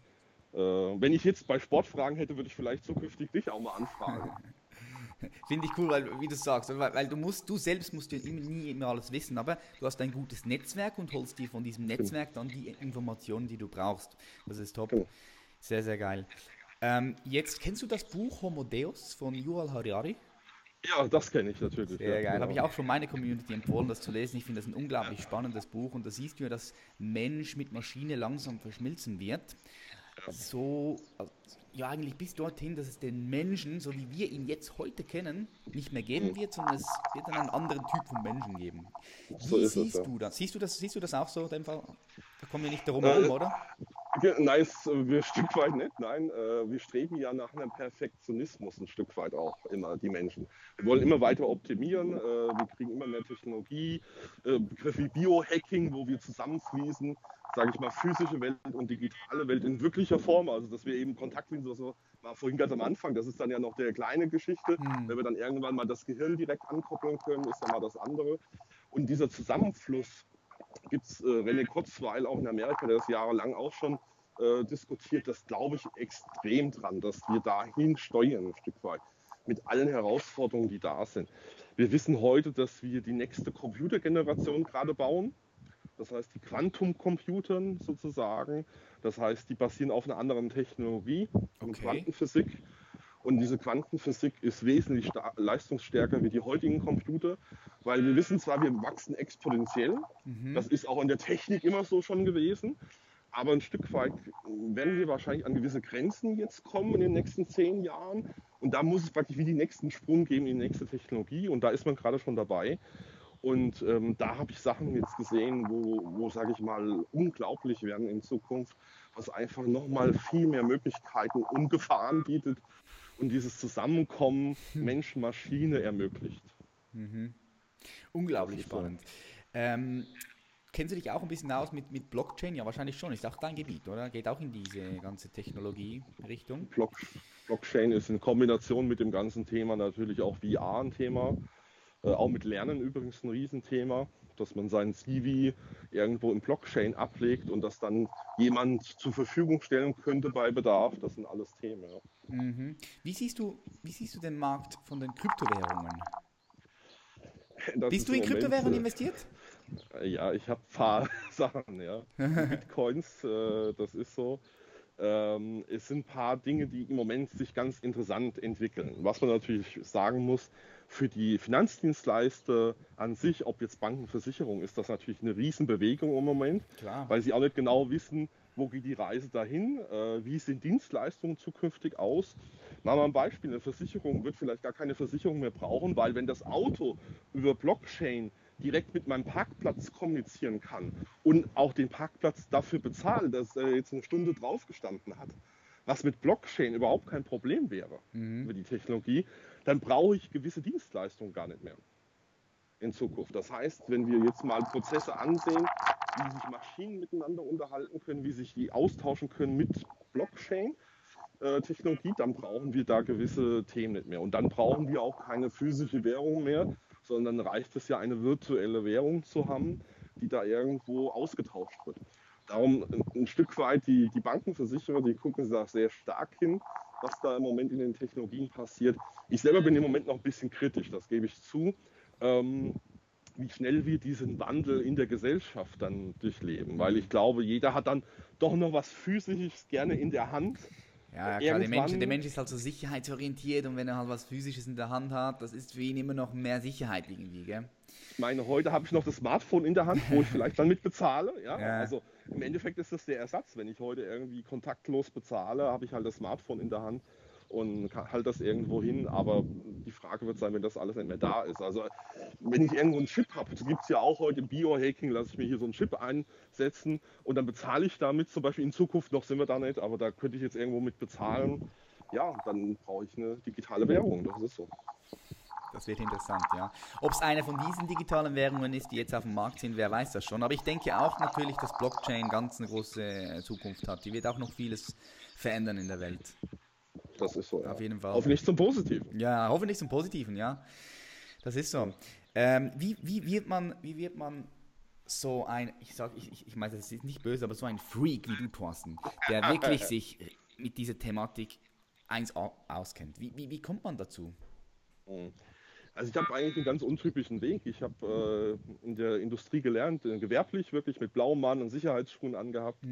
Äh, wenn ich jetzt bei Sportfragen hätte, würde ich vielleicht zukünftig dich auch mal anfragen. Finde ich cool, weil, wie du sagst, weil, weil, du musst, du selbst musst ja nie immer alles wissen, aber du hast ein gutes Netzwerk und holst dir von diesem Netzwerk dann die Informationen, die du brauchst. Das ist top. Sehr, sehr geil. Ähm, jetzt kennst du das Buch Homo Deus von Yuval Harari? Ja, das kenne ich natürlich. Sehr ja, geil. Genau. Habe ich auch schon meine Community empfohlen, das zu lesen. Ich finde das ein unglaublich spannendes Buch und da siehst du ja, dass Mensch mit Maschine langsam verschmilzen wird. So, ja eigentlich bis dorthin, dass es den Menschen, so wie wir ihn jetzt heute kennen, nicht mehr geben wird, sondern es wird dann einen anderen Typ von Menschen geben. Wie so siehst es, ja. du das? Siehst du das? Siehst du das auch so? In dem Fall? Da kommen wir nicht darum herum, äh, oder? Nein, es, äh, wir Stück weit nicht. Nein, äh, wir streben ja nach einem Perfektionismus ein Stück weit auch immer die Menschen. Wir wollen immer weiter optimieren. Äh, wir kriegen immer mehr Technologie, Begriffe wie Biohacking, wo wir zusammenfließen sage ich mal, physische Welt und digitale Welt in wirklicher Form. Also, dass wir eben Kontakt wie so war vorhin ganz am Anfang, das ist dann ja noch der kleine Geschichte. Mhm. Wenn wir dann irgendwann mal das Gehirn direkt ankoppeln können, ist dann mal das andere. Und dieser Zusammenfluss gibt es äh, René Kurzweil auch in Amerika, der das jahrelang auch schon äh, diskutiert. Das glaube ich extrem dran, dass wir dahin steuern, ein Stück weit, mit allen Herausforderungen, die da sind. Wir wissen heute, dass wir die nächste Computergeneration gerade bauen. Das heißt, die Quantumcomputern sozusagen, Das heißt, die basieren auf einer anderen Technologie, Okay. Quantenphysik. Und diese Quantenphysik ist wesentlich leistungsstärker wie die heutigen Computer, weil wir wissen zwar, wir wachsen exponentiell, Mhm. das ist auch in der Technik immer so schon gewesen, aber ein Stück weit werden wir wahrscheinlich an gewisse Grenzen jetzt kommen in den nächsten zehn Jahren. Und da muss es praktisch wie die nächsten Sprung geben in die nächste Technologie. Und da ist man gerade schon dabei. Und ähm, da habe ich Sachen jetzt gesehen, wo, wo sage ich mal, unglaublich werden in Zukunft, was einfach nochmal viel mehr Möglichkeiten und Gefahren bietet und dieses Zusammenkommen Mensch-Maschine ermöglicht. Unglaublich ist so. spannend. Ähm, kennst du dich auch ein bisschen aus mit, mit Blockchain? Ja, wahrscheinlich schon. Ist auch dein Gebiet, oder? Geht auch in diese ganze Technologie-Richtung. Block, Blockchain ist in Kombination mit dem ganzen Thema natürlich auch VR ein Thema. Äh, auch mit Lernen übrigens ein Riesenthema, dass man sein CV irgendwo in Blockchain ablegt und das dann jemand zur Verfügung stellen könnte bei Bedarf. Das sind alles Themen. Ja. Mhm. Wie, siehst du, wie siehst du den Markt von den Kryptowährungen? Das Bist ist du in im Moment, Kryptowährungen äh, investiert? Ja, ich habe ein paar Sachen, ja. Bitcoins, äh, das ist so. Ähm, es sind ein paar Dinge, die im Moment sich ganz interessant entwickeln. Was man natürlich sagen muss, für die Finanzdienstleister an sich, ob jetzt Banken, Versicherung, ist das natürlich eine Riesenbewegung im Moment, Klar. weil sie auch nicht genau wissen, wo geht die Reise dahin, äh, wie sehen Dienstleistungen zukünftig aus. Machen wir ein Beispiel, eine Versicherung wird vielleicht gar keine Versicherung mehr brauchen, weil wenn das Auto über Blockchain direkt mit meinem Parkplatz kommunizieren kann und auch den Parkplatz dafür bezahlt, dass er jetzt eine Stunde drauf gestanden hat, was mit Blockchain überhaupt kein Problem wäre über die Technologie, dann brauche ich gewisse Dienstleistungen gar nicht mehr in Zukunft. Das heißt, wenn wir jetzt mal Prozesse ansehen, wie sich Maschinen miteinander unterhalten können, wie sich die austauschen können mit Blockchain-Technologie, dann brauchen wir da gewisse Themen nicht mehr. Und dann brauchen wir auch keine physische Währung mehr, sondern reicht es ja, eine virtuelle Währung zu haben, die da irgendwo ausgetauscht wird. Darum ein, ein Stück weit die, die Bankenversicherer, die gucken da sehr stark hin, was da im Moment in den Technologien passiert. Ich selber bin im Moment noch ein bisschen kritisch, das gebe ich zu. Ähm, wie schnell wir diesen Wandel in der Gesellschaft dann durchleben. Weil ich glaube, jeder hat dann doch noch was Physisches gerne in der Hand. Ja, ja klar, der Mensch, der Mensch ist halt so sicherheitsorientiert und wenn er halt was Physisches in der Hand hat, das ist für ihn immer noch mehr Sicherheit irgendwie, gell? Ich meine, heute habe ich noch das Smartphone in der Hand, wo ich vielleicht dann mit bezahle. Ja? Ja. Also im Endeffekt ist das der Ersatz. Wenn ich heute irgendwie kontaktlos bezahle, habe ich halt das Smartphone in der Hand und halt das irgendwo hin. Aber die Frage wird sein, wenn das alles nicht mehr da ist. Also wenn ich irgendwo einen Chip habe, gibt es ja auch heute im Biohacking, lasse ich mir hier so einen Chip einsetzen und dann bezahle ich damit zum Beispiel in Zukunft, noch sind wir da nicht, aber da könnte ich jetzt irgendwo mit bezahlen. Ja, dann brauche ich eine digitale Währung. Das ist so. Das wird interessant, ja. Ob es eine von diesen digitalen Währungen ist, die jetzt auf dem Markt sind, wer weiß das schon. Aber ich denke auch natürlich, dass Blockchain ganz eine große äh, Zukunft hat. Die wird auch noch vieles verändern in der Welt. Das ist so. Ja. Auf jeden Fall. Hoffentlich zum Positiven. Ja, hoffentlich zum Positiven, ja. Das ist so. Ähm, wie, wie, wird man, wie wird man so ein, ich sag, ich, ich, ich meine, das ist nicht böse, aber so ein Freak wie du, Thorsten, der wirklich sich mit dieser Thematik eins auskennt. Wie, wie, wie kommt man dazu? Also ich habe eigentlich einen ganz untypischen Weg. Ich habe äh, in der Industrie gelernt, äh, gewerblich wirklich mit blauem Mann und Sicherheitsschuhen angehabt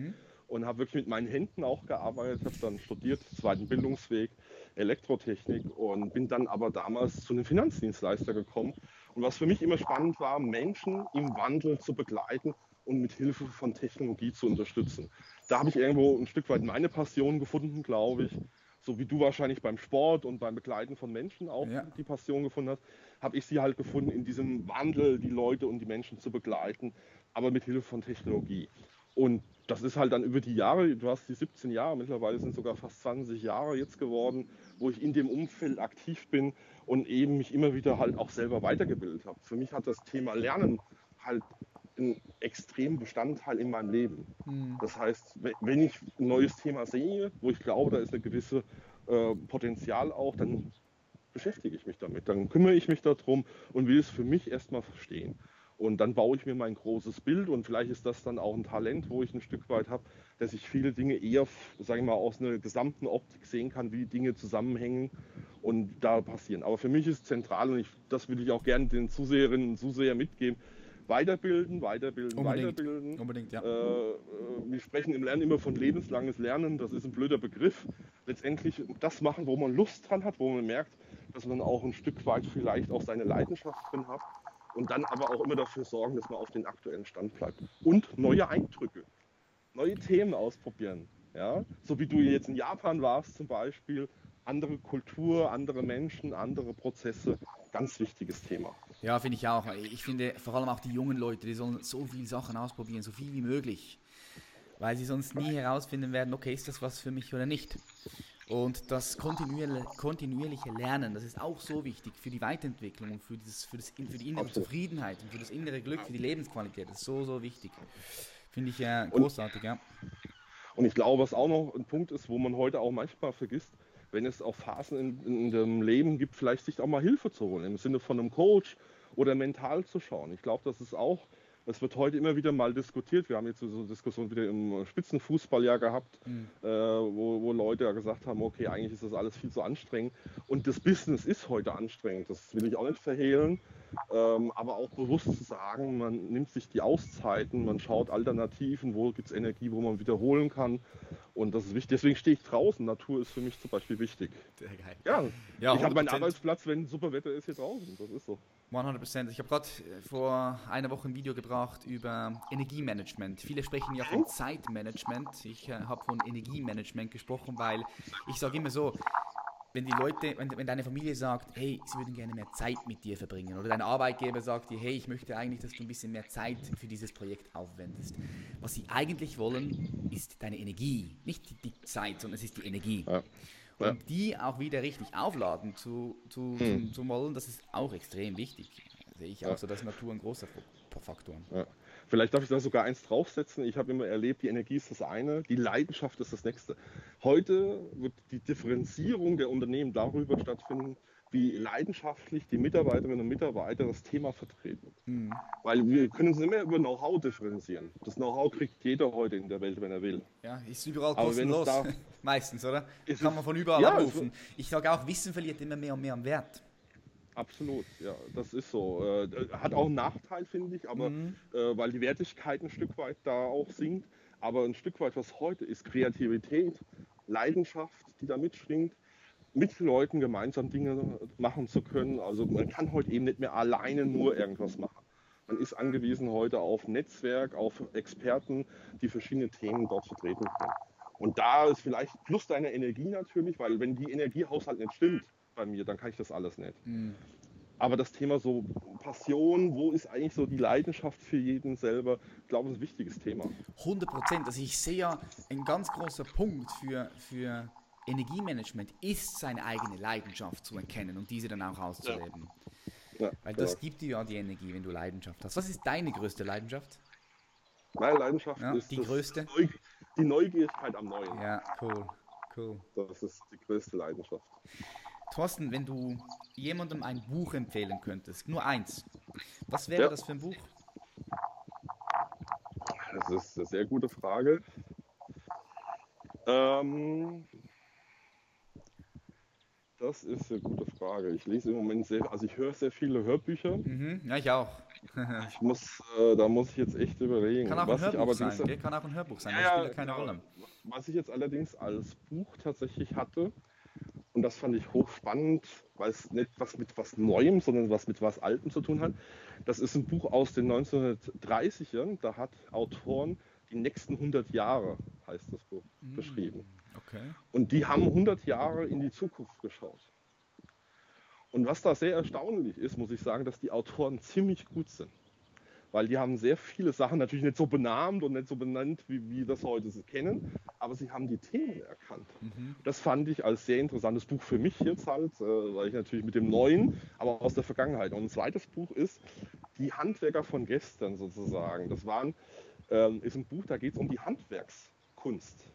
und habe wirklich mit meinen Händen auch gearbeitet. Habe dann studiert, zweiten Bildungsweg, Elektrotechnik und bin dann aber damals zu einem Finanzdienstleister gekommen. Und was für mich immer spannend war, Menschen im Wandel zu begleiten und mit Hilfe von Technologie zu unterstützen. Da habe ich irgendwo ein Stück weit meine Passion gefunden, glaube ich. So wie du wahrscheinlich beim Sport und beim Begleiten von Menschen auch Ja. die Passion gefunden hast, habe ich sie halt gefunden, in diesem Wandel die Leute und die Menschen zu begleiten, aber mit Hilfe von Technologie. Und das ist halt dann über die Jahre, du hast die 17 Jahre, mittlerweile sind sogar fast 20 Jahre jetzt geworden, wo ich in dem Umfeld aktiv bin und eben mich immer wieder halt auch selber weitergebildet habe. Für mich hat das Thema Lernen halt einen extremen Bestandteil in meinem Leben. Das heißt, we- wenn ich ein neues Thema sehe, wo ich glaube, da ist eine gewisse äh, Potenzial auch, dann beschäftige ich mich damit. Dann kümmere ich mich darum und will es für mich erstmal verstehen. Und dann baue ich mir mein großes Bild und vielleicht ist das dann auch ein Talent, wo ich ein Stück weit habe, dass ich viele Dinge eher, sage ich mal, aus einer gesamten Optik sehen kann, wie Dinge zusammenhängen und da passieren. Aber für mich ist zentral und ich, das will ich auch gerne den Zuseherinnen und Zusehern mitgeben, Weiterbilden, weiterbilden, Unbedingt. weiterbilden. Unbedingt, ja. Äh, äh, wir sprechen im Lernen immer von lebenslanges Lernen. Das ist ein blöder Begriff. Letztendlich das machen, wo man Lust dran hat, wo man merkt, dass man auch ein Stück weit vielleicht auch seine Leidenschaft drin hat. Und dann aber auch immer dafür sorgen, dass man auf den aktuellen Stand bleibt. Und neue Eindrücke, neue Themen ausprobieren. Ja? So wie du jetzt in Japan warst zum Beispiel. Andere Kultur, andere Menschen, andere Prozesse. Ganz wichtiges Thema. Ja, finde ich auch. Ich finde vor allem auch die jungen Leute, die sollen so viele Sachen ausprobieren, so viel wie möglich. Weil sie sonst nie herausfinden werden, okay, ist das was für mich oder nicht. Und das kontinuierliche, Lernen, das ist auch so wichtig für die Weiterentwicklung und für, dieses, für, das, für die innere Absolut. Zufriedenheit und für das innere Glück, für die Lebensqualität. Das ist so, so wichtig. Finde ich äh, großartig, ja. Und ich glaube, was auch noch ein Punkt ist, wo man heute auch manchmal vergisst, wenn es auch Phasen in, in dem Leben gibt, vielleicht sich auch mal Hilfe zu holen, im Sinne von einem Coach oder mental zu schauen. Ich glaube, das ist auch, es wird heute immer wieder mal diskutiert. Wir haben jetzt so eine Diskussion wieder im Spitzenfußball ja gehabt, äh, wo, wo Leute ja gesagt haben, okay, eigentlich ist das alles viel zu anstrengend. Und das Business ist heute anstrengend, das will ich auch nicht verhehlen. Ähm, aber auch bewusst zu sagen, man nimmt sich die Auszeiten, man schaut Alternativen, wo gibt es Energie, wo man wiederholen kann. Und das ist wichtig. Deswegen stehe ich draußen. Natur ist für mich zum Beispiel wichtig. Sehr geil. Ja, Ja, ich habe meinen 100%. Arbeitsplatz, wenn super Wetter ist, hier draußen. Das ist so. 100%. Ich habe gerade vor einer Woche ein Video gebracht über Energiemanagement. Viele sprechen ja von Zeitmanagement. Ich äh, habe von Energiemanagement gesprochen, weil ich sage immer so, wenn die Leute, wenn, wenn deine Familie sagt, hey, sie würden gerne mehr Zeit mit dir verbringen, oder dein Arbeitgeber sagt dir, hey, ich möchte eigentlich, dass du ein bisschen mehr Zeit für dieses Projekt aufwendest. Was sie eigentlich wollen, ist deine Energie, nicht die, die Zeit, sondern es ist die Energie. Ja. Ja. Und die auch wieder richtig aufladen zu, zu, zu, zu wollen, das ist auch extrem wichtig. Sehe ich auch Ja. so, dass Natur ein großer Fa- Faktor. Ja. Vielleicht darf ich da sogar eins draufsetzen. Ich habe immer erlebt, die Energie ist das eine, die Leidenschaft ist das nächste. Heute wird die Differenzierung der Unternehmen darüber stattfinden, wie leidenschaftlich die Mitarbeiterinnen und Mitarbeiter das Thema vertreten. Mhm. Weil wir können uns mehr über Know-how differenzieren. Das Know-how kriegt jeder heute in der Welt, wenn er will. Ja, ist überall kostenlos. Meistens, oder? Kann man von überall Ja, abrufen. Ich sage auch, Wissen verliert immer mehr und mehr an Wert. Absolut, ja, das ist so. Äh, hat auch einen Nachteil, finde ich, aber Mhm. äh, weil die Wertigkeit ein Stück weit da auch sinkt. Aber ein Stück weit, was heute ist, Kreativität, Leidenschaft, die da mitschwingt, mit Leuten gemeinsam Dinge machen zu können. Also man kann heute eben nicht mehr alleine nur irgendwas machen. Man ist angewiesen heute auf Netzwerk, auf Experten, die verschiedene Themen dort vertreten können. Und da ist vielleicht plus deine Energie natürlich, weil wenn die Energiehaushalt nicht stimmt bei mir, dann kann ich das alles nicht. Aber das Thema so Passion, wo ist eigentlich so die Leidenschaft für jeden selber, ich glaube, ist ein wichtiges Thema. 100 Prozent. Also ich sehe ja, ein ganz großer Punkt für, für Energiemanagement ist seine eigene Leidenschaft zu erkennen und diese dann auch auszuleben. Ja, Weil das ja. gibt dir ja die Energie, wenn du Leidenschaft hast. Was ist deine größte Leidenschaft? Meine Leidenschaft Ja, ist die größte? Neu die Neugierigkeit am Neuen. Ja, cool. Cool. Das ist die größte Leidenschaft. Thorsten, wenn du jemandem ein Buch empfehlen könntest, nur eins, was wäre Ja. das für ein Buch? Das ist eine sehr gute Frage. Ähm, das ist eine gute Frage. Ich lese im Moment sehr, also ich höre sehr viele Hörbücher. Mhm, ja, ich auch. Ich muss, äh, da muss ich jetzt echt überlegen. Kann auch ein was ich Hörbuch sein, gell? Kann auch ein Hörbuch sein, Ja, das spielt ja, keine klar. Rolle. Was ich jetzt allerdings als Buch tatsächlich hatte, und das fand ich hochspannend, weil es nicht was mit was Neuem, sondern was mit was Altem zu tun hat. Das ist ein Buch aus den 1930ern. Da hat Autoren die nächsten 100 Jahre, heißt das Buch, beschrieben. Okay. Und die haben 100 Jahre in die Zukunft geschaut. Und was da sehr erstaunlich ist, muss ich sagen, dass die Autoren ziemlich gut sind. Weil die haben sehr viele Sachen natürlich nicht so benannt und nicht so benannt, wie wir das heute so kennen, aber sie haben die Themen erkannt. Das fand ich als sehr interessantes Buch für mich jetzt halt, äh, weil ich natürlich mit dem Neuen, aber aus der Vergangenheit. Und ein zweites Buch ist Die Handwerker von gestern sozusagen. Das waren, ähm, ist ein Buch, da geht es um die Handwerkskunst.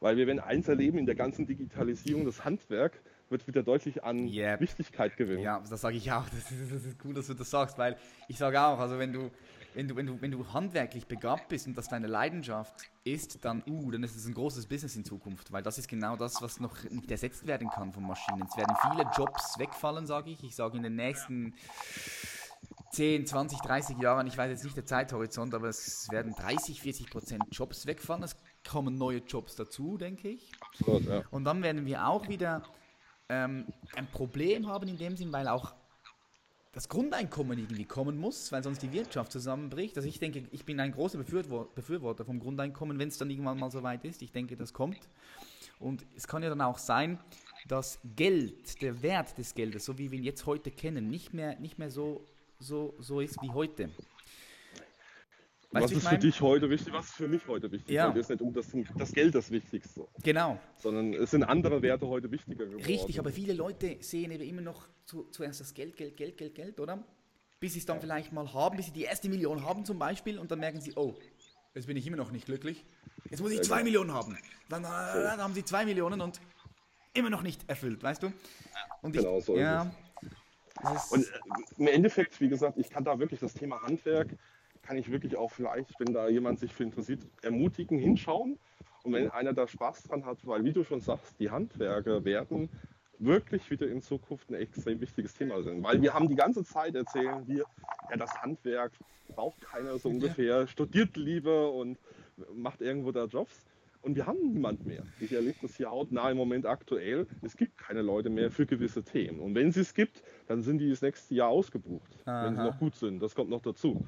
Weil wir werden eins erleben in der ganzen Digitalisierung, das Handwerk wird wieder deutlich an Yep. Wichtigkeit gewinnen. Ja, das sage ich auch. Das ist, das ist cool, dass du das sagst, weil ich sage auch, also wenn du, wenn du, wenn du, wenn du handwerklich begabt bist und das deine Leidenschaft ist, dann, uh, dann ist es ein großes Business in Zukunft, weil das ist genau das, was noch nicht ersetzt werden kann von Maschinen. Es werden viele Jobs wegfallen, sage ich. Ich sage in den nächsten 10, 20, 30 Jahren, ich weiß jetzt nicht der Zeithorizont, aber es werden 30, 40 Prozent Jobs wegfallen. Es kommen neue Jobs dazu, denke ich. Absolut, ja. Und dann werden wir auch wieder ähm, ein Problem haben in dem Sinn, weil auch das Grundeinkommen irgendwie kommen muss, weil sonst die Wirtschaft zusammenbricht. Also ich denke, ich bin ein großer Befürwor- Befürworter vom Grundeinkommen, wenn es dann irgendwann mal so weit ist. Ich denke, das kommt. Und es kann ja dann auch sein, dass Geld, der Wert des Geldes, so wie wir ihn jetzt heute kennen, nicht mehr, nicht mehr so, so, so ist wie heute. Weißt was ich ist für dich heute wichtig? Was ist für mich heute wichtig? Ja. Heute ist nicht um das, das Geld das Wichtigste, Genau. sondern es sind andere Werte heute wichtiger geworden. Richtig, aber viele Leute sehen eben immer noch zu, zuerst das Geld, Geld, Geld, Geld, Geld, oder? Bis sie es dann vielleicht mal haben, bis sie die erste Million haben zum Beispiel und dann merken sie, oh, jetzt bin ich immer noch nicht glücklich. Jetzt muss ich zwei Millionen haben. Dann, äh, dann haben sie zwei Millionen und immer noch nicht erfüllt, weißt du? Und ich, Genau, so ist ja, ist, Und äh, im Endeffekt, wie gesagt, ich kann da wirklich das Thema Handwerk, kann ich wirklich auch vielleicht, wenn da jemand sich für interessiert, ermutigen, hinschauen. Und wenn einer da Spaß dran hat, weil wie du schon sagst, die Handwerker werden wirklich wieder in Zukunft ein extrem wichtiges Thema sein. Weil wir haben die ganze Zeit erzählen wir, ja, das Handwerk braucht keiner so ungefähr, studiert lieber und macht irgendwo da Jobs. Und wir haben niemand mehr. Ich erlebe das hier hautnah im Moment aktuell. Es gibt keine Leute mehr für gewisse Themen. Und wenn es es gibt, dann sind die das nächste Jahr ausgebucht, wenn sie Aha. noch gut sind. Das kommt noch dazu.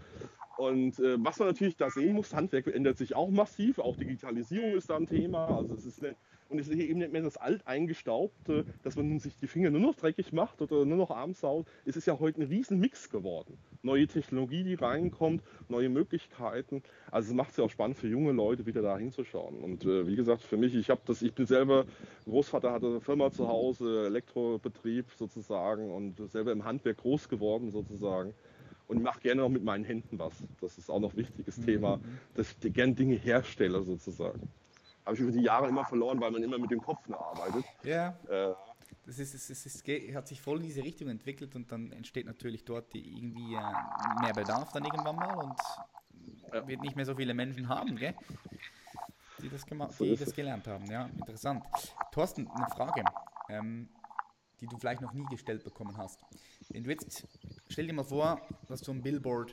Und äh, was man natürlich da sehen muss, Handwerk ändert sich auch massiv, auch Digitalisierung ist da ein Thema. Also es ist nicht, und es ist eben nicht mehr das Alteingestaubte, dass man sich die Finger nur noch dreckig macht oder nur noch abends saut. Es ist ja heute ein riesen Mix geworden. Neue Technologie, die reinkommt, neue Möglichkeiten. Also es macht es ja auch spannend für junge Leute, wieder da hinzuschauen. Und äh, wie gesagt, für mich, ich habe das, ich bin selber, Großvater hatte eine Firma zu Hause, Elektrobetrieb sozusagen und selber im Handwerk groß geworden sozusagen und mache gerne noch mit meinen Händen was. Das ist auch noch ein wichtiges Thema, dass ich gerne Dinge herstelle sozusagen. Habe ich über die Jahre immer verloren, weil man immer mit dem Kopf nur arbeitet. ja, Äh, das ist, es, ist, es hat sich voll in diese Richtung entwickelt und dann entsteht natürlich dort die, irgendwie äh, mehr Bedarf dann irgendwann mal und Ja. wird nicht mehr so viele Menschen haben, gell? Die das, gemacht, So die das es. gelernt haben. Ja, interessant. Thorsten, eine Frage, ähm, die du vielleicht noch nie gestellt bekommen hast. Wenn du jetzt, stell dir mal vor, du hast so ein Billboard,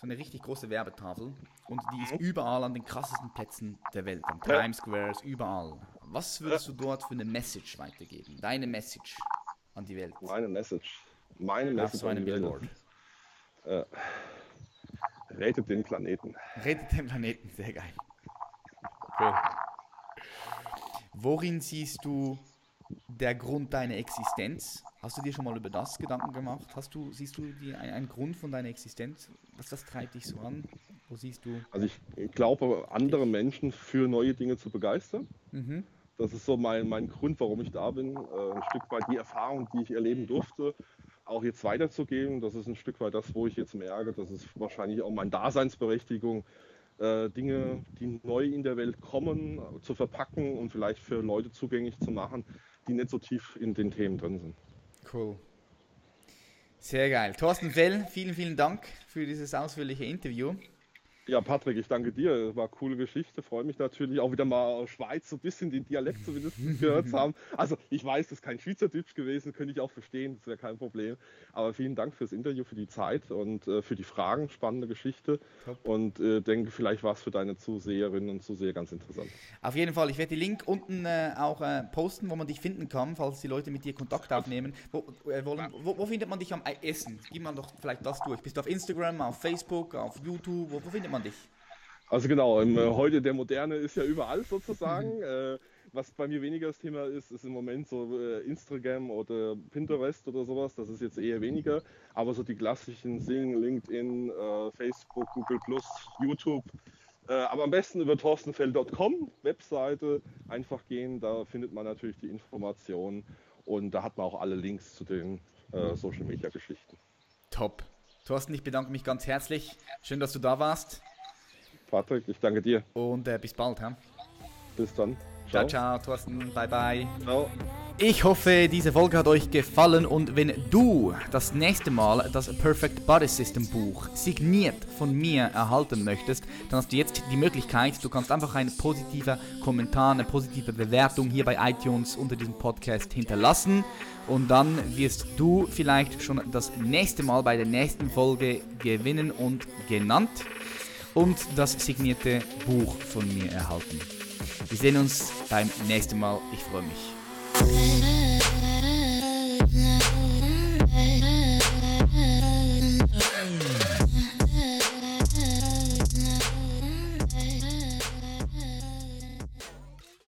so eine richtig große Werbetafel und die ist überall an den krassesten Plätzen der Welt, an Ja. Times Squares, überall. Was würdest du dort für eine Message weitergeben? Deine Message an die Welt? meine Message. Meine Auf Message so einem an die Welt. Billboard. Rettet den Planeten. Rettet den Planeten, sehr geil. Okay. Worin siehst du der Grund deiner Existenz? Hast du dir schon mal über das Gedanken gemacht? Hast du, siehst du die, ein- einen Grund von deiner Existenz? Was das treibt dich so an? Wo siehst du? Also ich glaube, andere Menschen für neue Dinge zu begeistern. Mhm. Das ist so mein, mein Grund, warum ich da bin. Äh, ein Stück weit die Erfahrung, die ich erleben durfte, auch jetzt weiterzugeben. Das ist ein Stück weit das, wo ich jetzt merke, das ist wahrscheinlich auch meine Daseinsberechtigung, äh, Dinge, die neu in der Welt kommen, zu verpacken und vielleicht für Leute zugänglich zu machen, die nicht so tief in den Themen drin sind. Cool. Sehr geil. Thorsten Fell, vielen, vielen Dank für dieses ausführliche Interview. Ja, Patrick, ich danke dir. War eine coole Geschichte. Freue mich natürlich auch wieder mal aus Schweiz so ein bisschen den Dialekt zumindest gehört zu haben. Also ich weiß, das ist kein Schweizerdeutsch gewesen, könnte ich auch verstehen, das wäre kein Problem. Aber vielen Dank fürs Interview, für die Zeit und äh, für die Fragen. Spannende Geschichte. Top. Und äh, denke, vielleicht war es für deine Zuseherinnen und Zuseher ganz interessant. Auf jeden Fall, ich werde die Link unten äh, auch äh, posten, wo man dich finden kann, falls die Leute mit dir Kontakt aufnehmen. Wo, äh, wollen, wo, wo findet man dich am ehesten? Gib mal doch vielleicht das durch. Bist du auf Instagram, auf Facebook, auf YouTube? Wo, wo findet man dich? Also genau, im, äh, heute der Moderne ist ja überall sozusagen. äh, was bei mir weniger das Thema ist, ist im Moment so äh, Instagram oder Pinterest oder sowas. Das ist jetzt eher weniger. Aber so die klassischen Sing, LinkedIn, äh, Facebook, Google YouTube. Äh, aber am besten über torstenfell.com, Webseite, einfach gehen. Da findet man natürlich die Informationen und da hat man auch alle Links zu den äh, Social Media Geschichten. Top. Thorsten, ich bedanke mich ganz herzlich. Schön, dass du da warst. Patrick, ich danke dir. Und äh, bis bald. Ja? Bis dann. Ciao, ciao, Thorsten. Bye, bye. ciao. Ich hoffe, diese Folge hat euch gefallen und wenn du das nächste Mal das Perfect Body System Buch signiert von mir erhalten möchtest, dann hast du jetzt die Möglichkeit, du kannst einfach einen positiven Kommentar, eine positive Bewertung hier bei iTunes unter diesem Podcast hinterlassen und dann wirst du vielleicht schon das nächste Mal bei der nächsten Folge gewinnen und genannt und das signierte Buch von mir erhalten. Wir sehen uns beim nächsten Mal. Ich freue mich.